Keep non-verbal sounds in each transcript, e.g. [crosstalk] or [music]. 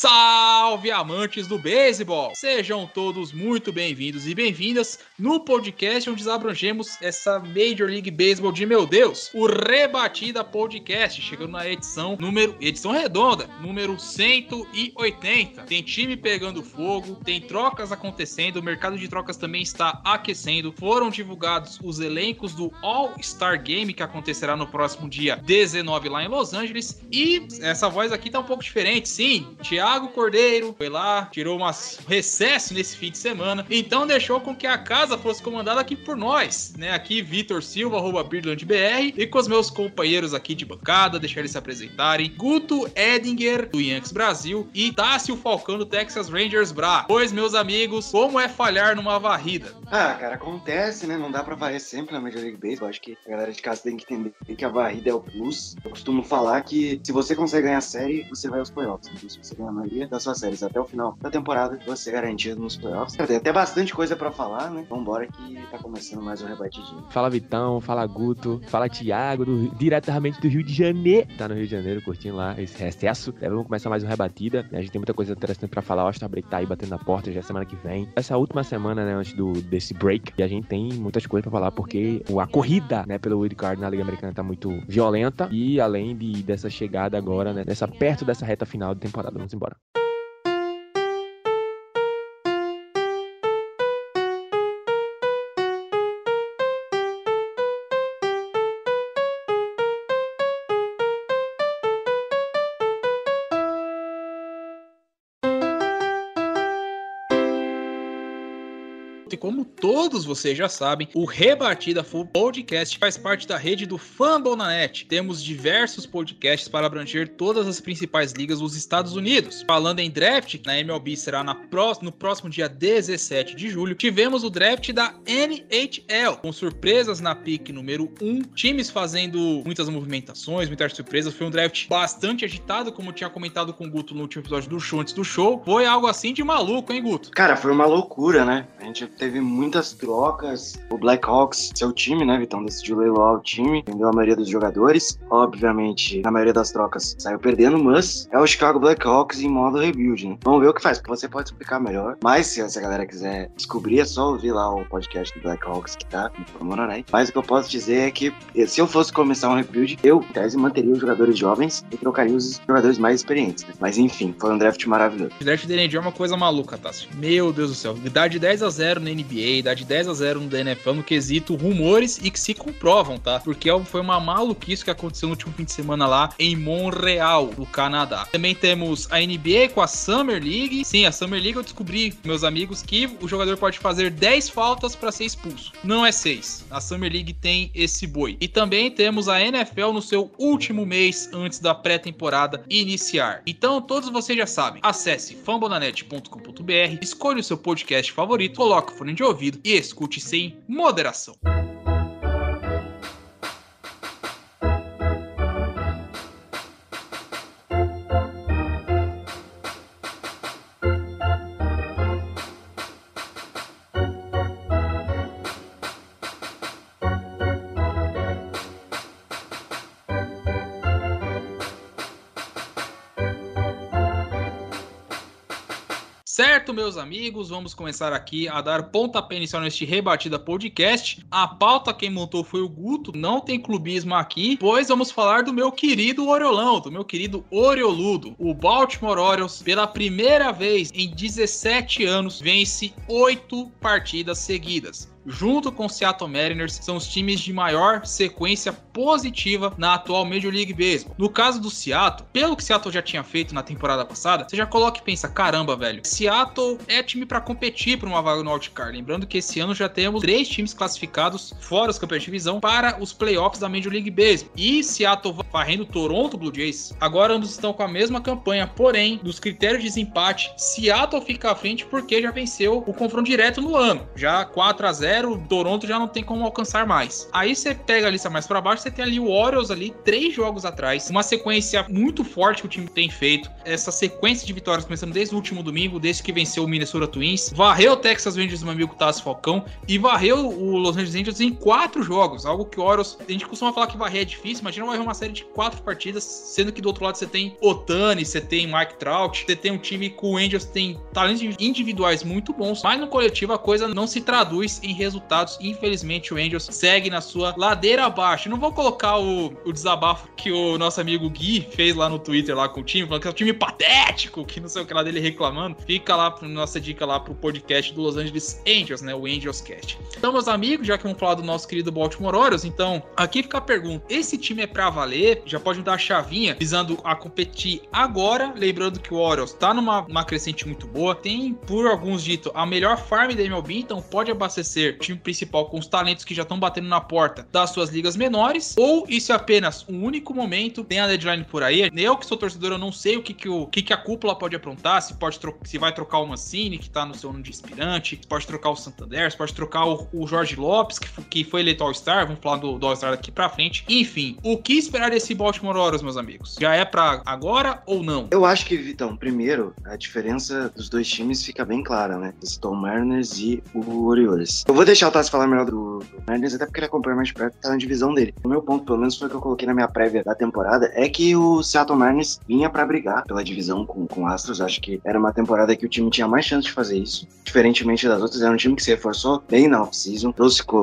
Salve amantes do beisebol! Sejam todos muito bem-vindos e bem-vindas no podcast onde abrangemos essa Major League Baseball de meu Deus, o Rebatida Podcast, chegando na edição número edição redonda, número 180. Tem time pegando fogo, tem trocas acontecendo, o mercado de trocas também está aquecendo. Foram divulgados os elencos do All-Star Game que acontecerá no próximo dia 19 lá em Los Angeles e essa voz aqui tá um pouco diferente, sim. Thiago Cordeiro foi lá, tirou umas recesso nesse fim de semana, então deixou com que a casa fosse comandada aqui por nós, né? Aqui Vitor Silva, arroba BirdlandBR, e com os meus companheiros aqui de bancada, deixar eles se apresentarem. Guto Edinger, do Yankees Brasil, e Tássio Falcão, do Texas Rangers Bra. Pois, meus amigos, como é falhar numa varrida? Ah, cara, acontece, né? Não dá pra varrer sempre na Major League Baseball. Acho que a galera de casa tem que entender que a varrida é o plus. Eu costumo falar que se você consegue ganhar a série, você vai aos playoffs. Então, se você ganhar maioria das suas séries até o final da temporada, você é garantido nos playoffs. Tem até bastante coisa pra falar, né? Vambora que tá começando mais um rebatidinho. Fala Vitão, fala Guto, fala Thiago, do- diretamente do Rio de Janeiro. Tá no Rio de Janeiro, curtindo lá esse recesso. É, vamos começar mais um Rebatida. A gente tem muita coisa interessante pra falar. O All-Star Break tá aí batendo na porta já é semana que vem. Essa última semana, né, antes do, desse break, e a gente tem muitas coisas pra falar, porque a corrida, né, pelo Wild Card na Liga Americana tá muito violenta. E além de, dessa chegada agora, né, dessa, perto dessa reta final de temporada. Vamos embora. E todos vocês já sabem, o Rebatida Full Podcast faz parte da rede do Fambonanet. Temos diversos podcasts para abranger todas as principais ligas dos Estados Unidos. Falando em draft, na MLB será na no próximo dia 17 de julho. Tivemos o draft da NHL, com surpresas na pick número 1, times fazendo muitas movimentações, muitas surpresas. Foi um draft bastante agitado, como tinha comentado com o Guto no último episódio do show antes do show. Foi algo assim de maluco, hein, Guto? Cara, foi uma loucura, né? A gente teve muitas trocas. O Blackhawks, seu time, né, Vitão, decidiu leiloar o time, vendeu a maioria dos jogadores. Obviamente, na maioria das trocas saiu perdendo, mas é o Chicago Blackhawks em modo rebuild, né? Vamos ver o que faz, porque você pode explicar melhor. Mas se essa galera quiser descobrir, é só ouvir lá o podcast do Blackhawks que tá no Promoronai. Mas o que eu posso dizer é que se eu fosse começar um rebuild, eu, em tese, manteria os jogadores jovens e trocaria os jogadores mais experientes. né? Mas enfim, foi um draft maravilhoso. O draft da NHL é uma coisa maluca, Tássio. Meu Deus do céu. Dá de 10 a 0 na NBA, de 10 a 0 no da NFL no quesito rumores e que se comprovam, tá? Porque foi uma maluquice que aconteceu no último fim de semana lá em Montreal, no Canadá. Também temos a NBA com a Summer League. Sim, a Summer League eu descobri, meus amigos, que o jogador pode fazer 10 faltas para ser expulso. Não é 6. A Summer League tem esse boi. E também temos a NFL no seu último mês antes da pré-temporada iniciar. Então, todos vocês já sabem. Acesse fambonanet.com.br, escolha o seu podcast favorito, coloque o fone de ouvido e escute sem moderação. Certo, meus amigos, vamos começar aqui a dar pontapé inicial neste Rebatida Podcast. A pauta quem montou foi o Guto, não tem clubismo aqui, pois vamos falar do meu querido Oriolão, do meu querido Orioludo. O Baltimore Orioles, pela primeira vez em 17 anos, vence oito partidas seguidas. Junto com o Seattle Mariners, são os times de maior sequência positiva na atual Major League Baseball. No caso do Seattle, pelo que Seattle já tinha feito na temporada passada, você já coloca e pensa, caramba, velho, Seattle é time para competir por uma vaga no wildcard. Lembrando que esse ano já temos três times classificados fora os campeões de divisão para os playoffs da Major League Baseball. E Seattle varrendo Toronto Blue Jays. Agora ambos estão com a mesma campanha, porém, dos critérios de desempate, Seattle fica à frente porque já venceu o confronto direto no ano. Já 4 a 0 Toronto já não tem como alcançar mais. Aí você pega a lista mais para baixo, você tem ali o Orioles ali, três jogos atrás, uma sequência muito forte que o time tem feito. Essa sequência de vitórias começando desde o último domingo, desde que venceu o Minnesota Twins, varreu o Texas Rangers, meu amigo Tassi Falcão, e varreu o Los Angeles Angels em quatro jogos, algo que o Orioles, a gente costuma falar que varrer é difícil, imagina varrer uma série de quatro partidas, sendo que do outro lado você tem Otani, você tem Mike Trout, você tem um time com o Angels tem talentos individuais muito bons, mas no coletivo a coisa não se traduz em resultados. Infelizmente, o Angels segue na sua ladeira abaixo. Não vou colocar o, o desabafo que o nosso amigo Gui fez lá no Twitter lá com o time, falando que é um time patético, que não sei o que lá dele reclamando. Fica lá, nossa dica lá pro podcast do Los Angeles Angels, né? O Angels Cast. Então, meus amigos, já que vamos falar do nosso querido Baltimore Orioles, então aqui fica a pergunta: esse time é pra valer? Já pode mudar a chavinha, visando a competir agora. Lembrando que o Orioles tá numa crescente muito boa, tem, por alguns dito, a melhor farm da MLB, então pode abastecer time principal com os talentos que já estão batendo na porta das suas ligas menores, ou isso é apenas um único momento, tem a deadline por aí. Eu que sou torcedor, eu não sei o que, que, o, que, que a cúpula pode aprontar, se pode se vai trocar o Mancini, que tá no seu ano de inspirante, se pode trocar o Santander, se pode trocar o, o Jorge Lopes, que, que foi eleito All-Star, vamos falar do, do All-Star daqui pra frente. Enfim, o que esperar desse Baltimore Orioles, meus amigos? Já é para agora ou não? Eu acho que, Vitão, primeiro, a diferença dos dois times fica bem clara, né? Tom Mariners e o Orioles. Eu vou deixar o Tassi falar melhor do, Mariners, até porque ele acompanha mais de perto, tá na divisão dele. O meu ponto, pelo menos foi o que eu coloquei na minha prévia da temporada, é que o Seattle Mariners vinha para brigar pela divisão com, Astros. Acho que era uma temporada que o time tinha mais chance de fazer isso. Diferentemente das outras, era um time que se reforçou bem na off-season,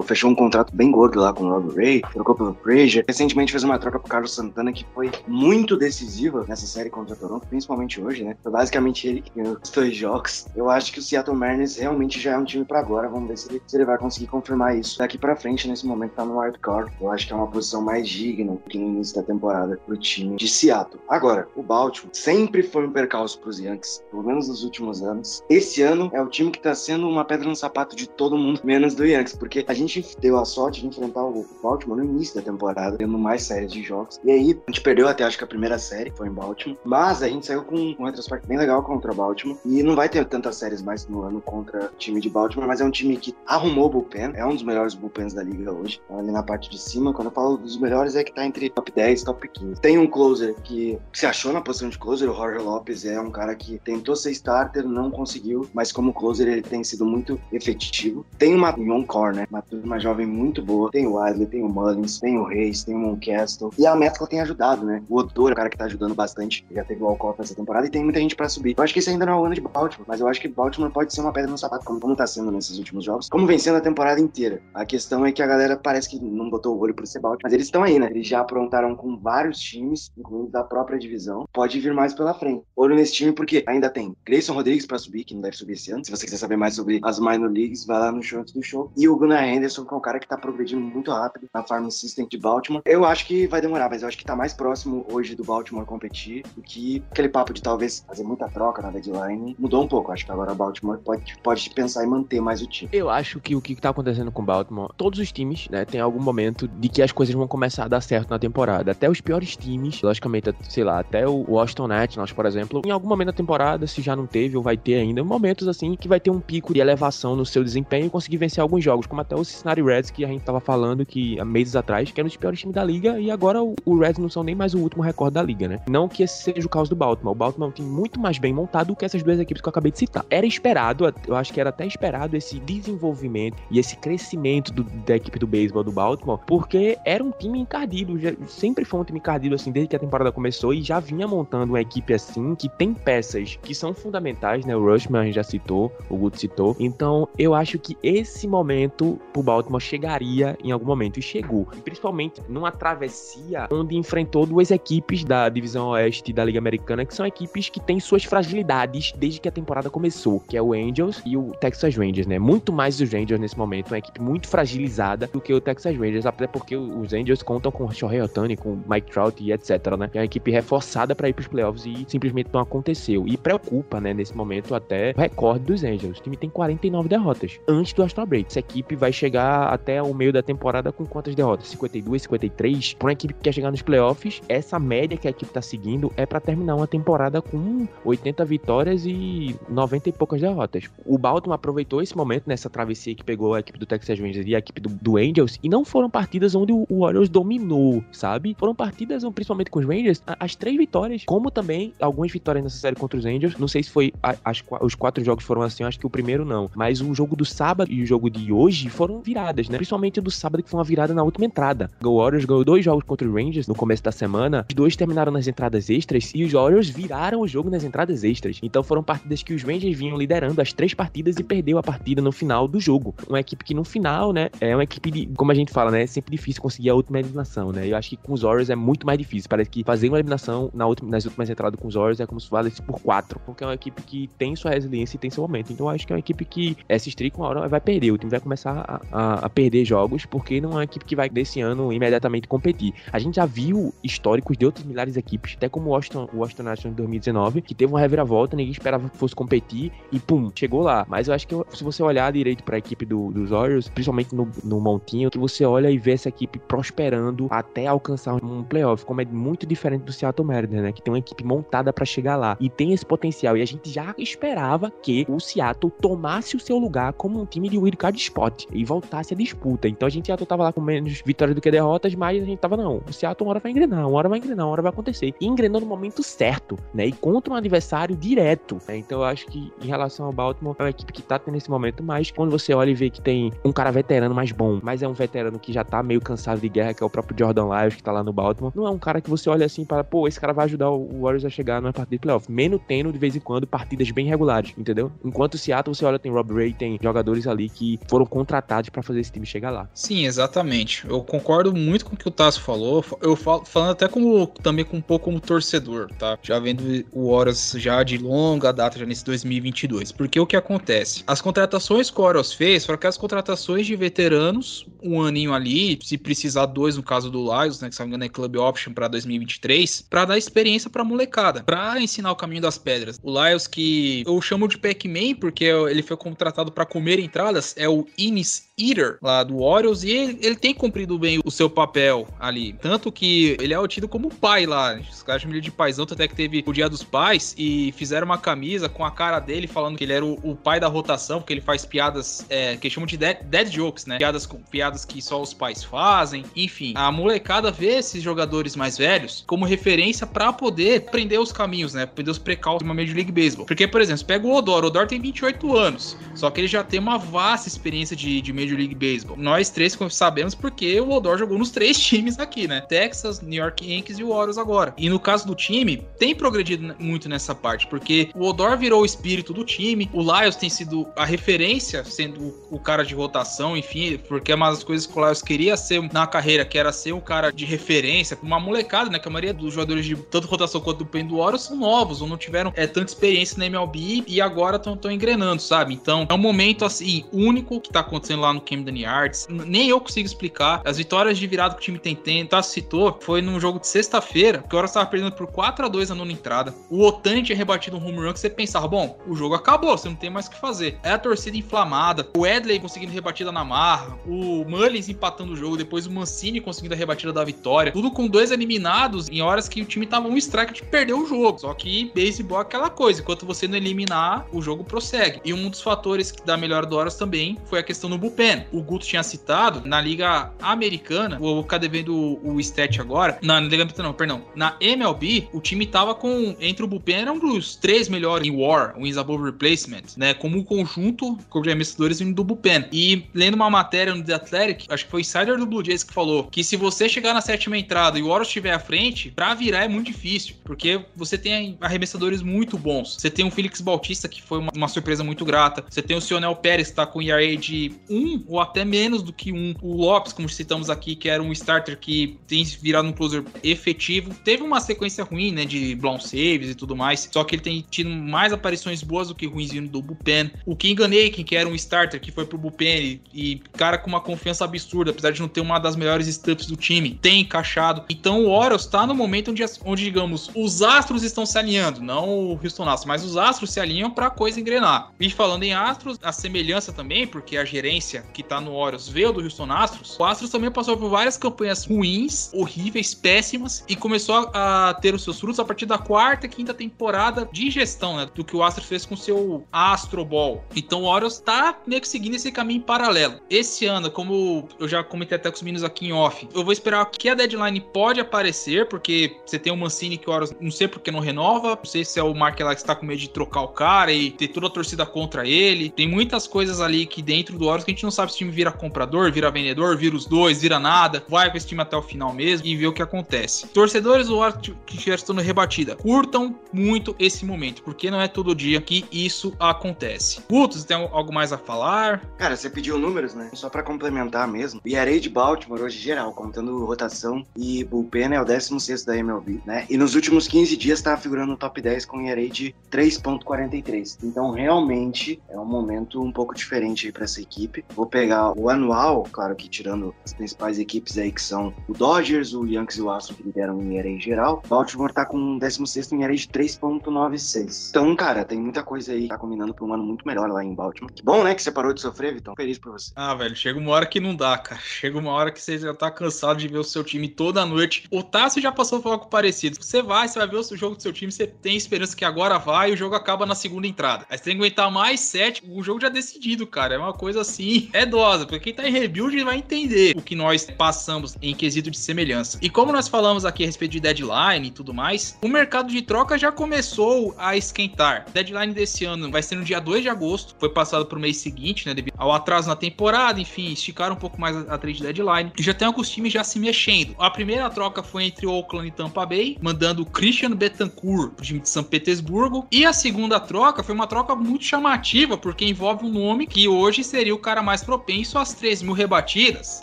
fechou um contrato bem gordo lá com o Rob Ray, trocou pelo Frazier. Recentemente fez uma troca pro Carlos Santana que foi muito decisiva nessa série contra Toronto, principalmente hoje, né? Foi basicamente ele que ganhou os dois jogos. Eu acho que o Seattle Mariners realmente já é um time para agora. Vamos ver se ele, se ele vai conseguir confirmar isso daqui para frente. Nesse momento tá no wildcard. Eu acho que é uma posição mais digna que no início da temporada pro time de Seattle. Agora, o Baltimore sempre foi um percalço pros Yankees, pelo menos nos últimos anos. Esse ano é o time que tá sendo uma pedra no sapato de todo mundo, [laughs] menos do Yankees, porque a gente deu a sorte de enfrentar o Baltimore no início da temporada, tendo mais séries de jogos. E aí, a gente perdeu até acho que a primeira série, foi em Baltimore. Mas a gente saiu com um retrospecto bem legal contra o Baltimore. E não vai ter tantas séries mais no ano contra o time de Baltimore, mas é um time que arrumou o bullpen, é um dos melhores bullpens da liga hoje. Ali na parte de cima, quando eu falo dos melhores, é que tá entre top 10 e top 15. Tem um closer que se achou na posição de closer, o Jorge Lopes é um cara que tentou ser starter, não conseguiu, mas como closer ele tem sido muito efetivo. Tem uma young né? Uma turma jovem muito boa. Tem o Wiley, tem o Mullins, tem o Reis, tem o Moncastle. E a mescla tem ajudado, né? O Odor é o cara que tá ajudando bastante. Já teve o Alcott essa temporada e tem muita gente pra subir. Eu acho que esse ainda não é o ano de Baltimore, mas eu acho que Baltimore pode ser uma pedra no sapato, como, como tá sendo nesses últimos jogos. Como vencendo a temporada inteira. A questão é que a galera parece que não botou o olho por ser Baltimore, mas eles estão aí, né? Eles já aprontaram com vários times, incluindo da própria divisão. Pode vir mais pela frente. Olho nesse time porque ainda tem Grayson Rodrigues pra subir, que não deve subir esse ano. Se você quiser saber mais sobre as minor leagues, vai lá no show antes do show. E o Gunnar Henderson, que é um cara que tá progredindo muito rápido na Farm System de Baltimore. Eu acho que vai demorar, mas eu acho que tá mais próximo hoje do Baltimore competir do que aquele papo de talvez fazer muita troca na deadline. Mudou um pouco. Acho que agora o Baltimore pode, pode pensar em manter mais o time. Eu acho que o que tá acontecendo com Baltimore, todos os times, né, tem algum momento de que as coisas vão começar a dar certo na temporada. Até os piores times, logicamente, sei lá, até o Washington Nationals, por exemplo, em algum momento da temporada, se já não teve ou vai ter ainda, momentos assim que vai ter um pico de elevação no seu desempenho e conseguir vencer alguns jogos, como até o Cincinnati Reds, que a gente tava falando que há meses atrás, que era um dos piores times da liga, e agora o, o Reds não são nem mais o último recorde da liga, né? Não que esse seja o caso do Baltimore. O Baltimore é um time muito mais bem montado do que essas duas equipes que eu acabei de citar. Era esperado, eu acho que era até esperado esse desenvolvimento e esse crescimento do, da equipe do beisebol do Baltimore, porque era um time encardido, já, sempre foi um time encardido assim desde que a temporada começou e já vinha montando uma equipe assim que tem peças que são fundamentais, né? O Rushman já citou, o Guto citou. Então, eu acho que esse momento pro Baltimore chegaria em algum momento e chegou, e principalmente numa travessia onde enfrentou duas equipes da divisão oeste da Liga Americana que são equipes que têm suas fragilidades desde que a temporada começou, que é o Angels e o Texas Rangers, né? Muito mais os Rangers Angels nesse momento, uma equipe muito fragilizada do que o Texas Rangers, até porque os Angels contam com Shohei Otani, com Mike Trout e etc, né? É uma equipe reforçada para ir pros playoffs e simplesmente não aconteceu. E preocupa, né, nesse momento até o recorde dos Angels. O time tem 49 derrotas antes do Astro Break. Essa equipe vai chegar até o meio da temporada com quantas derrotas? 52, 53? Para uma equipe que quer chegar nos playoffs, essa média que a equipe tá seguindo é para terminar uma temporada com 80 vitórias e 90 e poucas derrotas. O Baltimore aproveitou esse momento nessa travessia que pegou a equipe do Texas Rangers e a equipe do, do Angels e não foram partidas onde o Warriors dominou, sabe? Foram partidas, principalmente com os Rangers, as três vitórias, como também algumas vitórias nessa série contra os Angels. Não sei se foi as, os quatro jogos foram assim, acho que o primeiro não. Mas o jogo do sábado e o jogo de hoje foram viradas, né? Principalmente o do sábado, que foi uma virada na última entrada. O Warriors ganhou dois jogos contra os Rangers no começo da semana. Os dois terminaram nas entradas extras e os Warriors viraram o jogo nas entradas extras. Então foram partidas que os Rangers vinham liderando as três partidas e perdeu a partida no final do jogo. Uma equipe que no final, né, é uma equipe de, como a gente fala, né, é sempre difícil conseguir a última eliminação, né? Eu acho que com os Warriors é muito mais difícil. Parece que fazer uma eliminação na última, nas últimas entradas com os Warriors é como se valesse por quatro, porque é uma equipe que tem sua resiliência e tem seu momento. Então eu acho que é uma equipe que essa streak uma hora vai perder. O time vai começar a, a, a perder jogos, porque não é uma equipe que vai desse ano imediatamente competir. A gente já viu históricos de outras milhares de equipes, até como o Washington, o Washington Nationals em 2019, que teve uma reviravolta, ninguém esperava que fosse competir e pum, chegou lá. Mas eu acho que se você olhar direito para a equipe do, dos Warriors, principalmente no, no montinho, que você olha e vê essa equipe prosperando até alcançar um playoff, como é muito diferente do Seattle Mariners, né? Que tem uma equipe montada para chegar lá e tem esse potencial. E a gente já esperava que o Seattle tomasse o seu lugar como um time de wildcard spot e voltasse a disputa. Então a gente já tava lá com menos vitórias do que derrotas, mas a gente tava, não, o Seattle uma hora vai engrenar, uma hora vai engrenar, uma hora vai acontecer. E engrenou no momento certo, né? E contra um adversário direto. Né? Então eu acho que em relação ao Baltimore, é uma equipe que tá tendo esse momento, mas quando você olha e vê que tem um cara veterano mais bom, mas é um veterano que já tá meio cansado de guerra, que é o próprio Jordan Lyles, que tá lá no Baltimore, não é um cara que você olha assim para, pô, esse cara vai ajudar o Warriors a chegar numa partida de playoff. Menos tendo, de vez em quando, partidas bem regulares, entendeu? Enquanto o Seattle, você olha, tem Rob Ray, tem jogadores ali que foram contratados para fazer esse time chegar lá. Sim, exatamente. Eu concordo muito com o que o Tasso falou. Eu falo, falando até como também com um pouco como torcedor, tá? Já vendo o Warriors já de longa data, já nesse 2022. Porque o que acontece? As contratações que o Warriors fez foram aquelas contratações de veteranos, um aninho ali, se precisar dois no caso do Lions, né, que se não me engano é Club Option para 2023, para dar experiência para molecada, para ensinar o caminho das pedras. O Lions que eu chamo de Pac-Man porque ele foi contratado para comer entradas, é o Inis Eater lá do Orioles e ele, ele, tem cumprido bem o seu papel ali. Tanto que ele é tido como pai lá. Os caras chamam ele de paizão, até que teve o Dia dos Pais e fizeram uma camisa com a cara dele falando que ele era o, o pai da rotação, porque ele faz piadas é, que chamam de dead, dead, jokes, né? Piadas, piadas que só os pais fazem. Enfim, a molecada vê esses jogadores mais velhos como referência para poder aprender os caminhos, né? Aprender os precautos de uma Major League Baseball. Porque, por exemplo, pega o Odor. O Odor tem 28 anos, só que ele já tem uma vasta experiência de, de Major League Baseball. Nós três sabemos porque o Odor jogou nos três [laughs] times aqui, né? Texas, New York Yankees e o Orioles agora. E no caso do time, tem progredido muito nessa parte, porque o Odor virou o espírito do time, o Lyles tem sido a referência, sendo o cara de rotação, enfim, porque é uma das coisas que o Lyles queria ser na carreira, que era ser um cara de referência, uma molecada, né? Que a maioria dos jogadores de tanto rotação quanto do Pen do Orioles são novos, ou não tiveram é, tanta experiência na MLB e agora estão engrenando, sabe? Então é um momento assim único que tá acontecendo lá no Camden Yards. Nem eu consigo explicar. As vitórias de virada que o time tem tendo, tá citou, foi num jogo de sexta-feira, que o Horas estava perdendo por 4 a 2 na nona entrada. O Otani tinha rebatido um home run que você pensava, bom, o jogo acabou, você não tem mais o que fazer. É a torcida inflamada, o Edley conseguindo rebatida na marra, o Mullins empatando o jogo, depois o Mancini conseguindo a rebatida da vitória. Tudo com dois eliminados em horas que o time tava um strike de perder o jogo. Só que beisebol é aquela coisa, enquanto você não eliminar, o jogo prossegue. E um dos fatores da melhora do Horas também foi a questão do bullpen. O Guto tinha citado, na Liga Americana, vou ficar devendo o, stat agora, na Liga Americana, não, perdão, na MLB, o time tava com, entre o bullpen, eram dos três melhores em WAR, Wins Above Replacement, né, como um conjunto, os arremessadores vindo do bullpen. E lendo uma matéria no The Athletic, acho que foi o insider do Blue Jays que falou que se você chegar na sétima entrada e o Warriors estiver à frente, pra virar é muito difícil, porque você tem arremessadores muito bons. Você tem o Felix Bautista, que foi uma, uma surpresa muito grata. Você tem o Sionel Pérez, que tá com ERA de 1 ou até menos do que 1. O Lopes, como citamos aqui, que era um starter que tem virado um closer efetivo. Teve uma sequência ruim, né, de blown saves e tudo mais, só que ele tem tido mais aparições boas do que ruins vindo do bullpen. O Kingan Aiken, que era um starter que foi pro bullpen e, e cara com uma confiança absurda, apesar de não ter uma das melhores stumps do time, tem encaixado. Então o Orioles tá no momento onde, onde digamos, os astros estão se alinhando, não o Houston Astros, mas os astros se alinham pra coisa engrenar. E falando em astros, a semelhança também, porque a gerência que tá no Orioles veio do Houston Astros, o Astros também passou por várias campanhas ruins, horríveis, péssimas, e começou a, a ter os seus frutos a partir da quarta quinta temporada de gestão, né, do que o Astros fez com seu Astro Ball. Então o Orioles tá meio que seguindo esse caminho paralelo. Esse ano, como eu já comentei até com os meninos aqui em off, eu vou esperar que a deadline pode aparecer, porque você tem o Mancini que o Orioles não sei porque não renova, não sei se é o Mark lá que está com medo de trocar o cara e ter toda a torcida contra ele. Tem muitas coisas ali que dentro do Orioles que a gente não sabe se o time vira comprador, vira vendedor, vira os dois, vira nada, vai com esse time até o final mesmo e ver o que acontece. Torcedores do que já estão rebatida, curtam muito esse momento, porque não é todo dia que isso acontece. Você tem algo mais a falar? Cara, você pediu números, né? Só pra complementar mesmo. O ERA de Baltimore hoje geral, contando rotação e bullpen é o 16 da MLB, né? E nos últimos 15 dias tá figurando no top 10 com ERA de 3.43. Então, realmente é um momento um pouco diferente aí para essa equipe. Vou pegar o anual, claro que tirando as principais equipes aí que são o Dodgers, o Yankees e o Astros que lideram em ERA geral. Baltimore tá com 16 em ERA de 3.96. Então, cara, tem muita coisa aí que tá combinando pra um ano muito melhor lá em Baltimore. Que bom, né, que você parou de sofrer, Vitão. Feliz por você. Ah, velho, chega uma hora que não dá, cara. Chega uma hora que você já tá cansado de ver o seu time toda noite. O Tassi já passou por algo parecido. Você vai, você vai ver o jogo do seu time, você tem esperança que agora vai e o jogo acaba na segunda entrada. Aí você tem que aguentar mais sete, o jogo já é decidido, cara. É uma coisa assim, é dosa, porque quem tá em rebuild vai entender o que nós passamos em quesito de semelhança. E como nós falamos aqui a respeito de deadline e tudo mais, o mercado de troca já começou a esquentar. Deadline desse ano vai ser no dia 2 de agosto, foi passado pro mês seguinte, né, devido ao atraso na temporada, enfim, esticaram um pouco mais a trade deadline. E já tem alguns times já se mexendo. A primeira troca foi entre Oakland e Tampa Bay, mandando o Christian Betancourt pro time de São Petersburgo. E a segunda troca foi uma troca muito chamativa, porque envolve um nome que hoje seria o cara mais propenso às 3 mil rebatidas.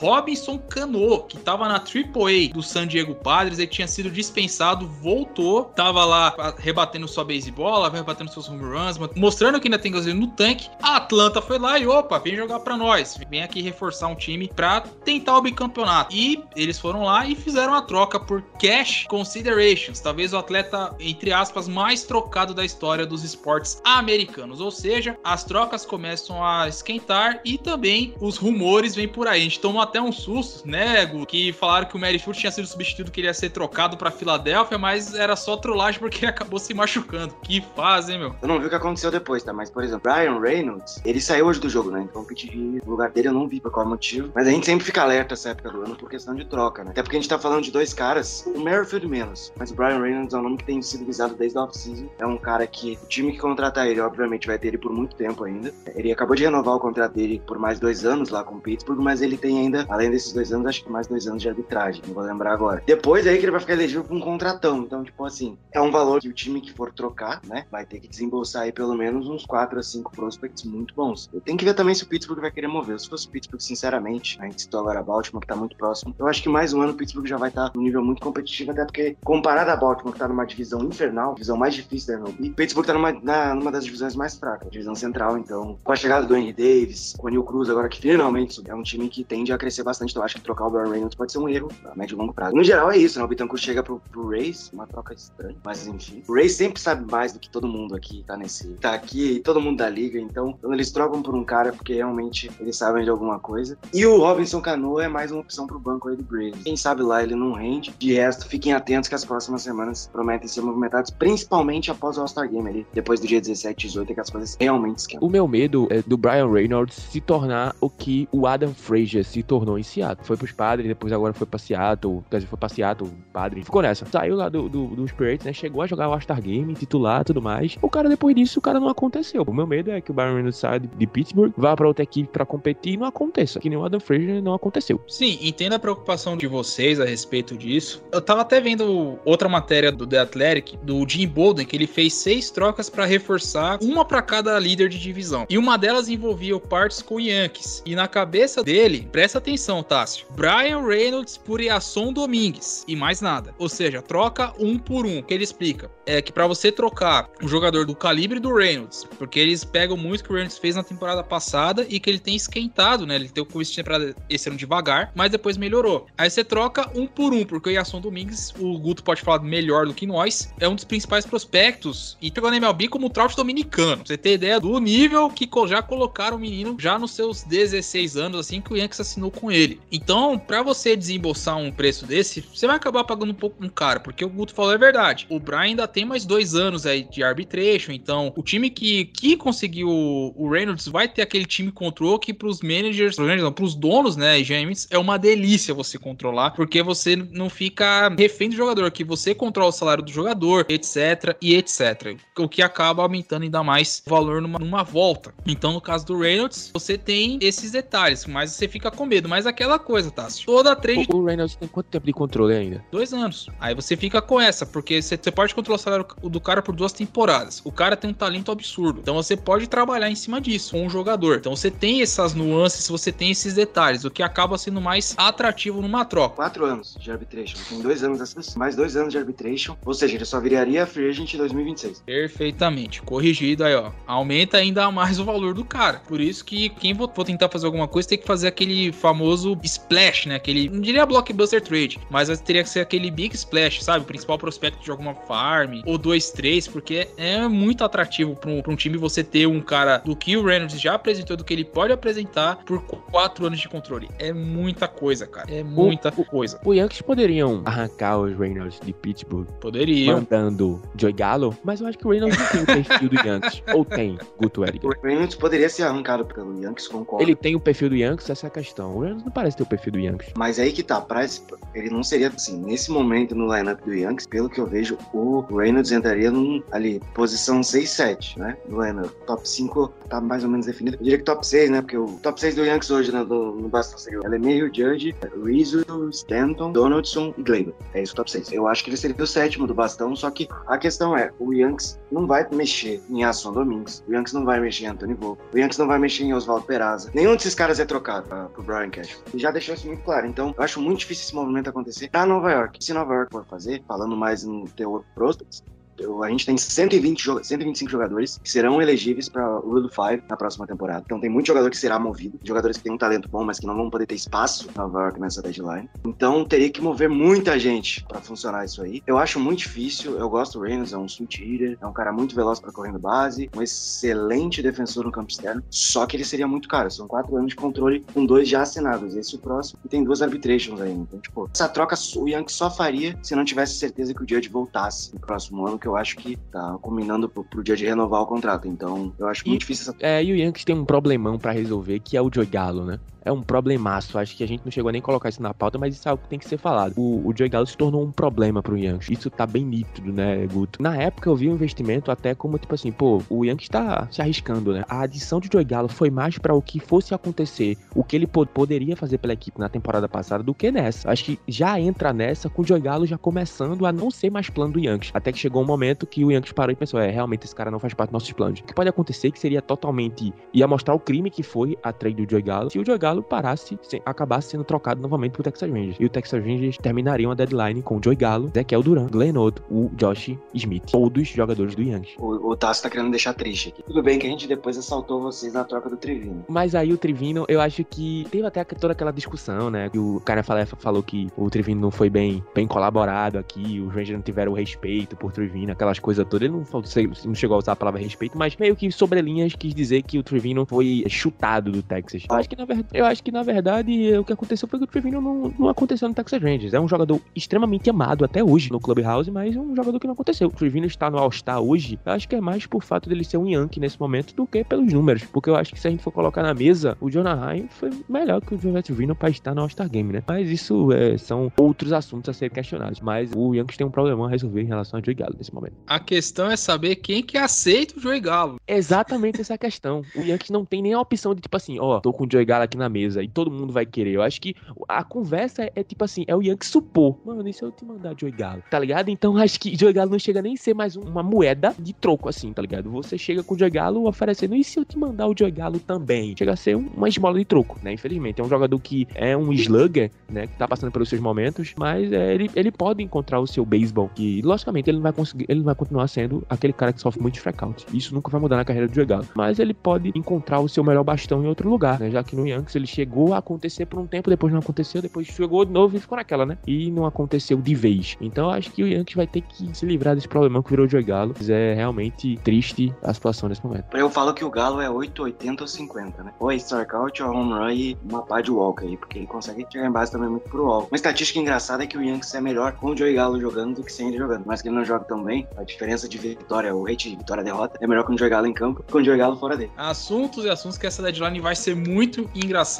Robinson Cano, que estava na AAA do San Diego Padres, ele tinha sido dispensado, voltou, tava lá rebatendo sua baseball, rebatendo seus home runs, mostrando que ainda tem gasolina no tanque. A Atlanta foi lá e opa, vem jogar para nós, vem aqui reforçar um time para tentar o bicampeonato. E eles foram lá e fizeram a troca por cash considerations, talvez o atleta entre aspas mais trocado da história dos esportes americanos, ou seja, as trocas começam a esquentar e também os rumores vêm por aí. A gente tomou até um susto, né, Gu, que falaram que o Mary Field tinha sido substituído, que ele ia ser trocado para Filadélfia, mas era só trollagem porque ele acabou se machucando. Que faz, hein, meu? Eu não vi o que aconteceu depois, tá? Mas, por exemplo, Brian Reynolds, ele saiu hoje do jogo, né? Então o PTG, no lugar dele, eu não vi por qual motivo. Mas a gente sempre fica alerta essa época do ano por questão de troca, né? Até porque a gente tá falando de dois caras, o Merrifield menos. Mas o Brian Reynolds é um nome que tem sido visado desde a off-season. É um cara que o time que contratar ele, obviamente, vai ter ele por muito tempo ainda. Ele acabou de renovar o contrato dele por mais dois anos lá com o Pittsburgh, mas ele tem ainda, além desses dois anos, acho que mais dois anos de arbitragem, não vou lembrar agora. Depois aí que ele vai ficar elegível pra um contratão. Então, tipo assim, é um valor que o time que for trocar, né, vai ter que desembolsar aí pelo menos uns 4 a 5 prospects muito bons. Tenho que ver também se o Pittsburgh vai querer mover. Se fosse o Pittsburgh, sinceramente, a gente citou agora a Baltimore, que tá muito próximo. Eu acho que mais um ano o Pittsburgh já vai estar tá num nível muito competitivo, até porque, comparado a Baltimore, que tá numa divisão infernal, divisão mais difícil da MLB, Pittsburgh tá numa, na, numa das divisões mais fracas, divisão central. Então, com a chegada do Henry Davis, com o Neil Cruz agora que finalmente é um time que tende a crescer bastante. Então, acho que trocar o Brian Reynolds pode ser um erro a médio e longo prazo. No geral, é isso, né? O Bittencourt chega pro, pro Rays, uma troca estranha, mas enfim. O Rays sempre sabe mais do que todo mundo aqui tá nesse. tá aqui, todo mundo da liga. Então, quando eles trocam por um cara, é porque realmente eles sabem de alguma coisa. E o Robinson Cano é mais uma opção pro banco aí do Braves. Quem sabe lá ele não rende. De resto, fiquem atentos que as próximas semanas prometem ser movimentadas, principalmente após o All-Star Game ali, depois do dia 17 e 18, que as coisas realmente esquentam. O meu medo é do Brian Reynolds se tornar o que o Adam Frazier se tornou em Seattle. Foi pros padres, depois agora foi pra Seattle, quer dizer, foi pra Seattle, padre, ficou nessa. Saiu lá do, do, Pirates, né, chegou a jogar o All-Star Game, titular tudo mais. O cara, depois disso, o cara não aconteceu. O meu medo é que o Brian Reynolds saia de Pittsburgh, vá pra outra equipe pra competir e não aconteça. que nem o Adam Frazier não aconteceu. Sim, entendo a preocupação de vocês a respeito disso. Eu tava até vendo outra matéria do The Athletic, do Jim Bolden, que ele fez seis trocas para reforçar, uma para cada líder de divisão. E uma delas envolvia o Parts com o Yankees. E na cabeça dele, presta atenção, Tássio, Brian Reynolds por Iason Domingues e mais nada. Ou seja, troca um por um. O que ele explica é que para você trocar um jogador do calibre do Reynolds, porque eles pegam muito que o Reynolds fez na temporada passada e que ele tem esquentado, né? Ele tem o começo temporada esse ano devagar, mas depois melhorou. Aí você troca um por um, porque o Iason Domingues, o Guto pode falar melhor do que nós, é um dos principais prospectos e chegou na MLB como o Trout dominicano. Pra você ter ideia do nível que já colocaram o menino já nos seus 16 anos, assim que o Yankees assinou com ele. Então, para você desembolsar um preço desse, você vai acabar pagando um pouco um caro, porque o Guto falou é verdade. O Brian ainda tem mais dois anos aí de arbitration, então o time que, que conseguiu o Reynolds vai ter aquele time control que pros managers, pros, pros donos, né, e é uma delícia você controlar, porque você não fica refém do jogador, que você controla o salário do jogador, etc, e etc. O que acaba aumentando ainda mais o valor numa, numa volta. Então, no caso do Reynolds, você tem esses detalhes, mas você fica com medo. Mas aquela coisa, tá? Toda trade. O, o Reynolds tem quanto tempo de controle ainda? Dois anos. Aí você fica com essa, porque você, você pode controlar o salário do cara por duas temporadas. O cara tem um talento absurdo. Então você pode trabalhar em cima disso com um jogador. Então você tem essas nuances, você tem esses detalhes, o que acaba sendo mais atrativo numa troca. Quatro anos de arbitration. Tem dois anos dessas, mais dois anos de arbitration. Ou seja, ele só viraria free agent em 2026. Perfeitamente. Corrigido aí, ó. Aumenta ainda mais o valor do cara. Por isso que quem for tentar fazer alguma coisa tem que fazer aquele famoso splash, né? Aquele, não diria blockbuster trade, mas teria que ser aquele big splash, sabe? O principal prospecto de alguma farm, ou dois, três, porque é muito atrativo para um, pra um time você ter um cara do que o Reynolds já apresentou, do que ele pode apresentar por quatro anos de controle. É muita coisa, cara. É muita o, coisa. O Yankees poderiam arrancar os Reynolds de Pittsburgh Poderiam. mandando Joey Gallo, mas eu acho que o Reynolds não tem o perfil do Yankees. Ou tem, Guto Eric? O Reynolds poderia ser arrancado pelo Yankees, concordo. Ele tem o perfil do Yankees, essa é a questão. O Reynolds não parece ter o perfil do Yankees. Mas aí que tá, esse- ele não seria assim, nesse momento no lineup do Yankees, pelo que eu vejo, o Reynolds entraria num, ali, posição 6-7, né? No lineup. Top 5 tá mais ou menos definido. Eu diria que top 6, né? Porque o top 6 do Yankees hoje né, no, no Boston seria o Lemire, Judge, Rizzo, Stanton, Donaldson e Gleyber. É isso o top 6. Eu acho que ele seria o sétimo do bastão, só que a questão é, o Yankees não vai mexer em Asson Domingues, o Yankees não vai mexer em Anthony Volpe, o Yankees não vai mexer em Oswaldo Peraza. Nenhum desses caras é trocado pra, pro Brian Cash. E já deixou isso muito claro. Então, eu acho muito difícil esse movimento acontecer pra Nova York. Se Nova York for fazer, falando mais no teor prospects, eu- a gente tem 120 joga- 125 jogadores que serão elegíveis para Rule 5 na próxima temporada. Então tem muito jogador que será movido, jogadores que têm um talento bom, mas que não vão poder ter espaço Nova York nessa deadline. Então teria que mover muita gente para funcionar isso aí. Eu acho muito difícil. Eu gosto do Reynolds, é um switch hitter, é um cara muito veloz para correndo base, um excelente defensor no campo externo. Só que ele seria muito caro. São quatro anos de controle com dois já assinados. Esse é o próximo. E tem duas arbitrations aí. Então, tipo, essa troca o Yankees só faria se não tivesse certeza que o Judge voltasse no próximo ano, que acho que tá combinando pro, pro Judge renovar o contrato. Então, eu acho E- muito difícil essa É, e o Yankees tem um problemão pra resolver, que é o Joey Gallo, né? É um problemaço. Acho que a gente não chegou a nem colocar isso na pauta, mas isso é algo que tem que ser falado. O, o Joey Gallo se tornou um problema pro Yankees. Isso tá bem nítido, né, Guto? Na época eu vi o investimento até como, tipo assim, pô, o Yankees tá se arriscando, né? A adição de Joey Gallo foi mais pra o que fosse acontecer, o que ele po- poderia fazer pela equipe na temporada passada do que nessa. Acho que já entra nessa com o Joey Gallo já começando a não ser mais plano do Yankees. Até que chegou um momento que o Yankees parou e pensou, é, realmente esse cara não faz parte dos nossos planos. O que pode acontecer que seria totalmente... ia mostrar o crime que foi a trade do Joey Gallo se o Joey Gallo parasse, se, acabasse sendo trocado novamente pro Texas Rangers. E o Texas Rangers terminariam a deadline com o Joey Gallo, Zequiel Duran, Glenn Otto, o Josh Smith. Todos jogadores do Yankees. O, o Tasso tá querendo deixar triste aqui. Tudo bem que a gente depois assaltou vocês na troca do Trevino. Mas aí o Trivino, eu acho que teve até toda aquela discussão, né? Que o cara falou que o Trivino não foi bem, bem colaborado aqui, os Rangers não tiveram respeito por Trivino, aquelas coisas todas. Ele não, falou- não chegou a usar a palavra respeito, mas meio que sobre linhas quis dizer que o Trivino foi chutado do Texas. Eu acho que na, ver- eu acho que, na verdade o que aconteceu foi que o Trivino não, não aconteceu no Texas Rangers. É um jogador extremamente amado até hoje no Clubhouse, mas é um jogador que não aconteceu. O Trivino está no All-Star hoje, eu acho que é mais por fato dele ser um Yankee nesse momento do que pelos números. Porque eu acho que se a gente for colocar na mesa, o Jonah Ryan foi melhor que o José Trevino para estar no All-Star Game, né? Mas isso é, são outros assuntos a serem questionados. Mas o Yankees tem um problema a resolver em relação a Joey Gallo nesse momento. A questão é saber quem que aceita o Joey Galo. Exatamente essa questão. O Yankees não tem nem a opção de tipo assim, ó, tô com o Joey Gallo aqui na mesa e todo mundo vai querer. Eu acho que a conversa é, é tipo assim, é o Yankee supor. Mano, e se eu te mandar Joey Galo? Tá ligado? Então acho que Joey Galo não chega nem a ser mais uma moeda de troco, assim, tá ligado? Você chega com o Joey Galo oferecendo, e se eu te mandar o Joey Galo também? Chega a ser uma esmola de troco, né? Infelizmente. É um jogador que é um slugger, né? Que tá passando pelos seus momentos, mas é, ele, ele pode encontrar o seu beisebol, que logicamente ele não vai conseguir, ele vai continuar sendo aquele cara que sofre muito strikeout. Isso nunca vai mudar na carreira do Joey Galo. Mas ele pode encontrar o seu melhor bastão em outro lugar, né? Já que no Yankees ele chegou a acontecer por um tempo, depois não aconteceu, depois chegou de novo e ficou naquela, né? E não aconteceu de vez. Então eu acho que o Yankees vai ter que se livrar desse problema que virou o Joey Galo. É realmente triste a situação nesse momento. Eu falo que o Galo é 8, 80 ou 50, né? Ou é strikeout ou é home run e uma pá de walk aí, porque ele consegue chegar em base também muito pro walk. Uma estatística engraçada é que o Yankees é melhor com o Joey Galo jogando do que sem ele jogando. Mas que ele não joga tão bem, a diferença de vitória, o rate de vitória-derrota, é melhor com o Joey Galo em campo que com o Joey Galo fora dele. Assuntos e assuntos que essa deadline vai ser muito engraçada.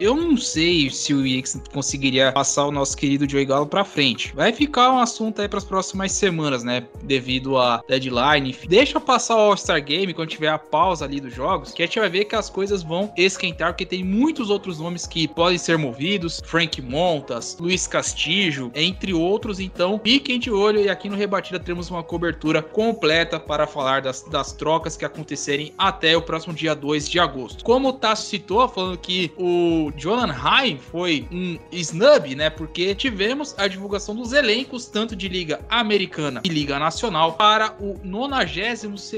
Eu não sei se o Yankees conseguiria passar o nosso querido Joey Galo pra frente. Vai ficar um assunto aí pras próximas semanas, né? Devido a deadline. Deixa passar o All-Star Game quando tiver a pausa ali dos jogos, que a gente vai ver que as coisas vão esquentar, porque tem muitos outros nomes que podem ser movidos. Frank Montas, Luiz Castillo, entre outros. Então, fiquem de olho e aqui no Rebatida teremos uma cobertura completa para falar das, das trocas que acontecerem até o próximo dia 2 de agosto. Como o Tassi citou, falando que o Jonathan High foi um snub, né? Porque tivemos a divulgação dos elencos, tanto de Liga Americana e Liga Nacional, para o 92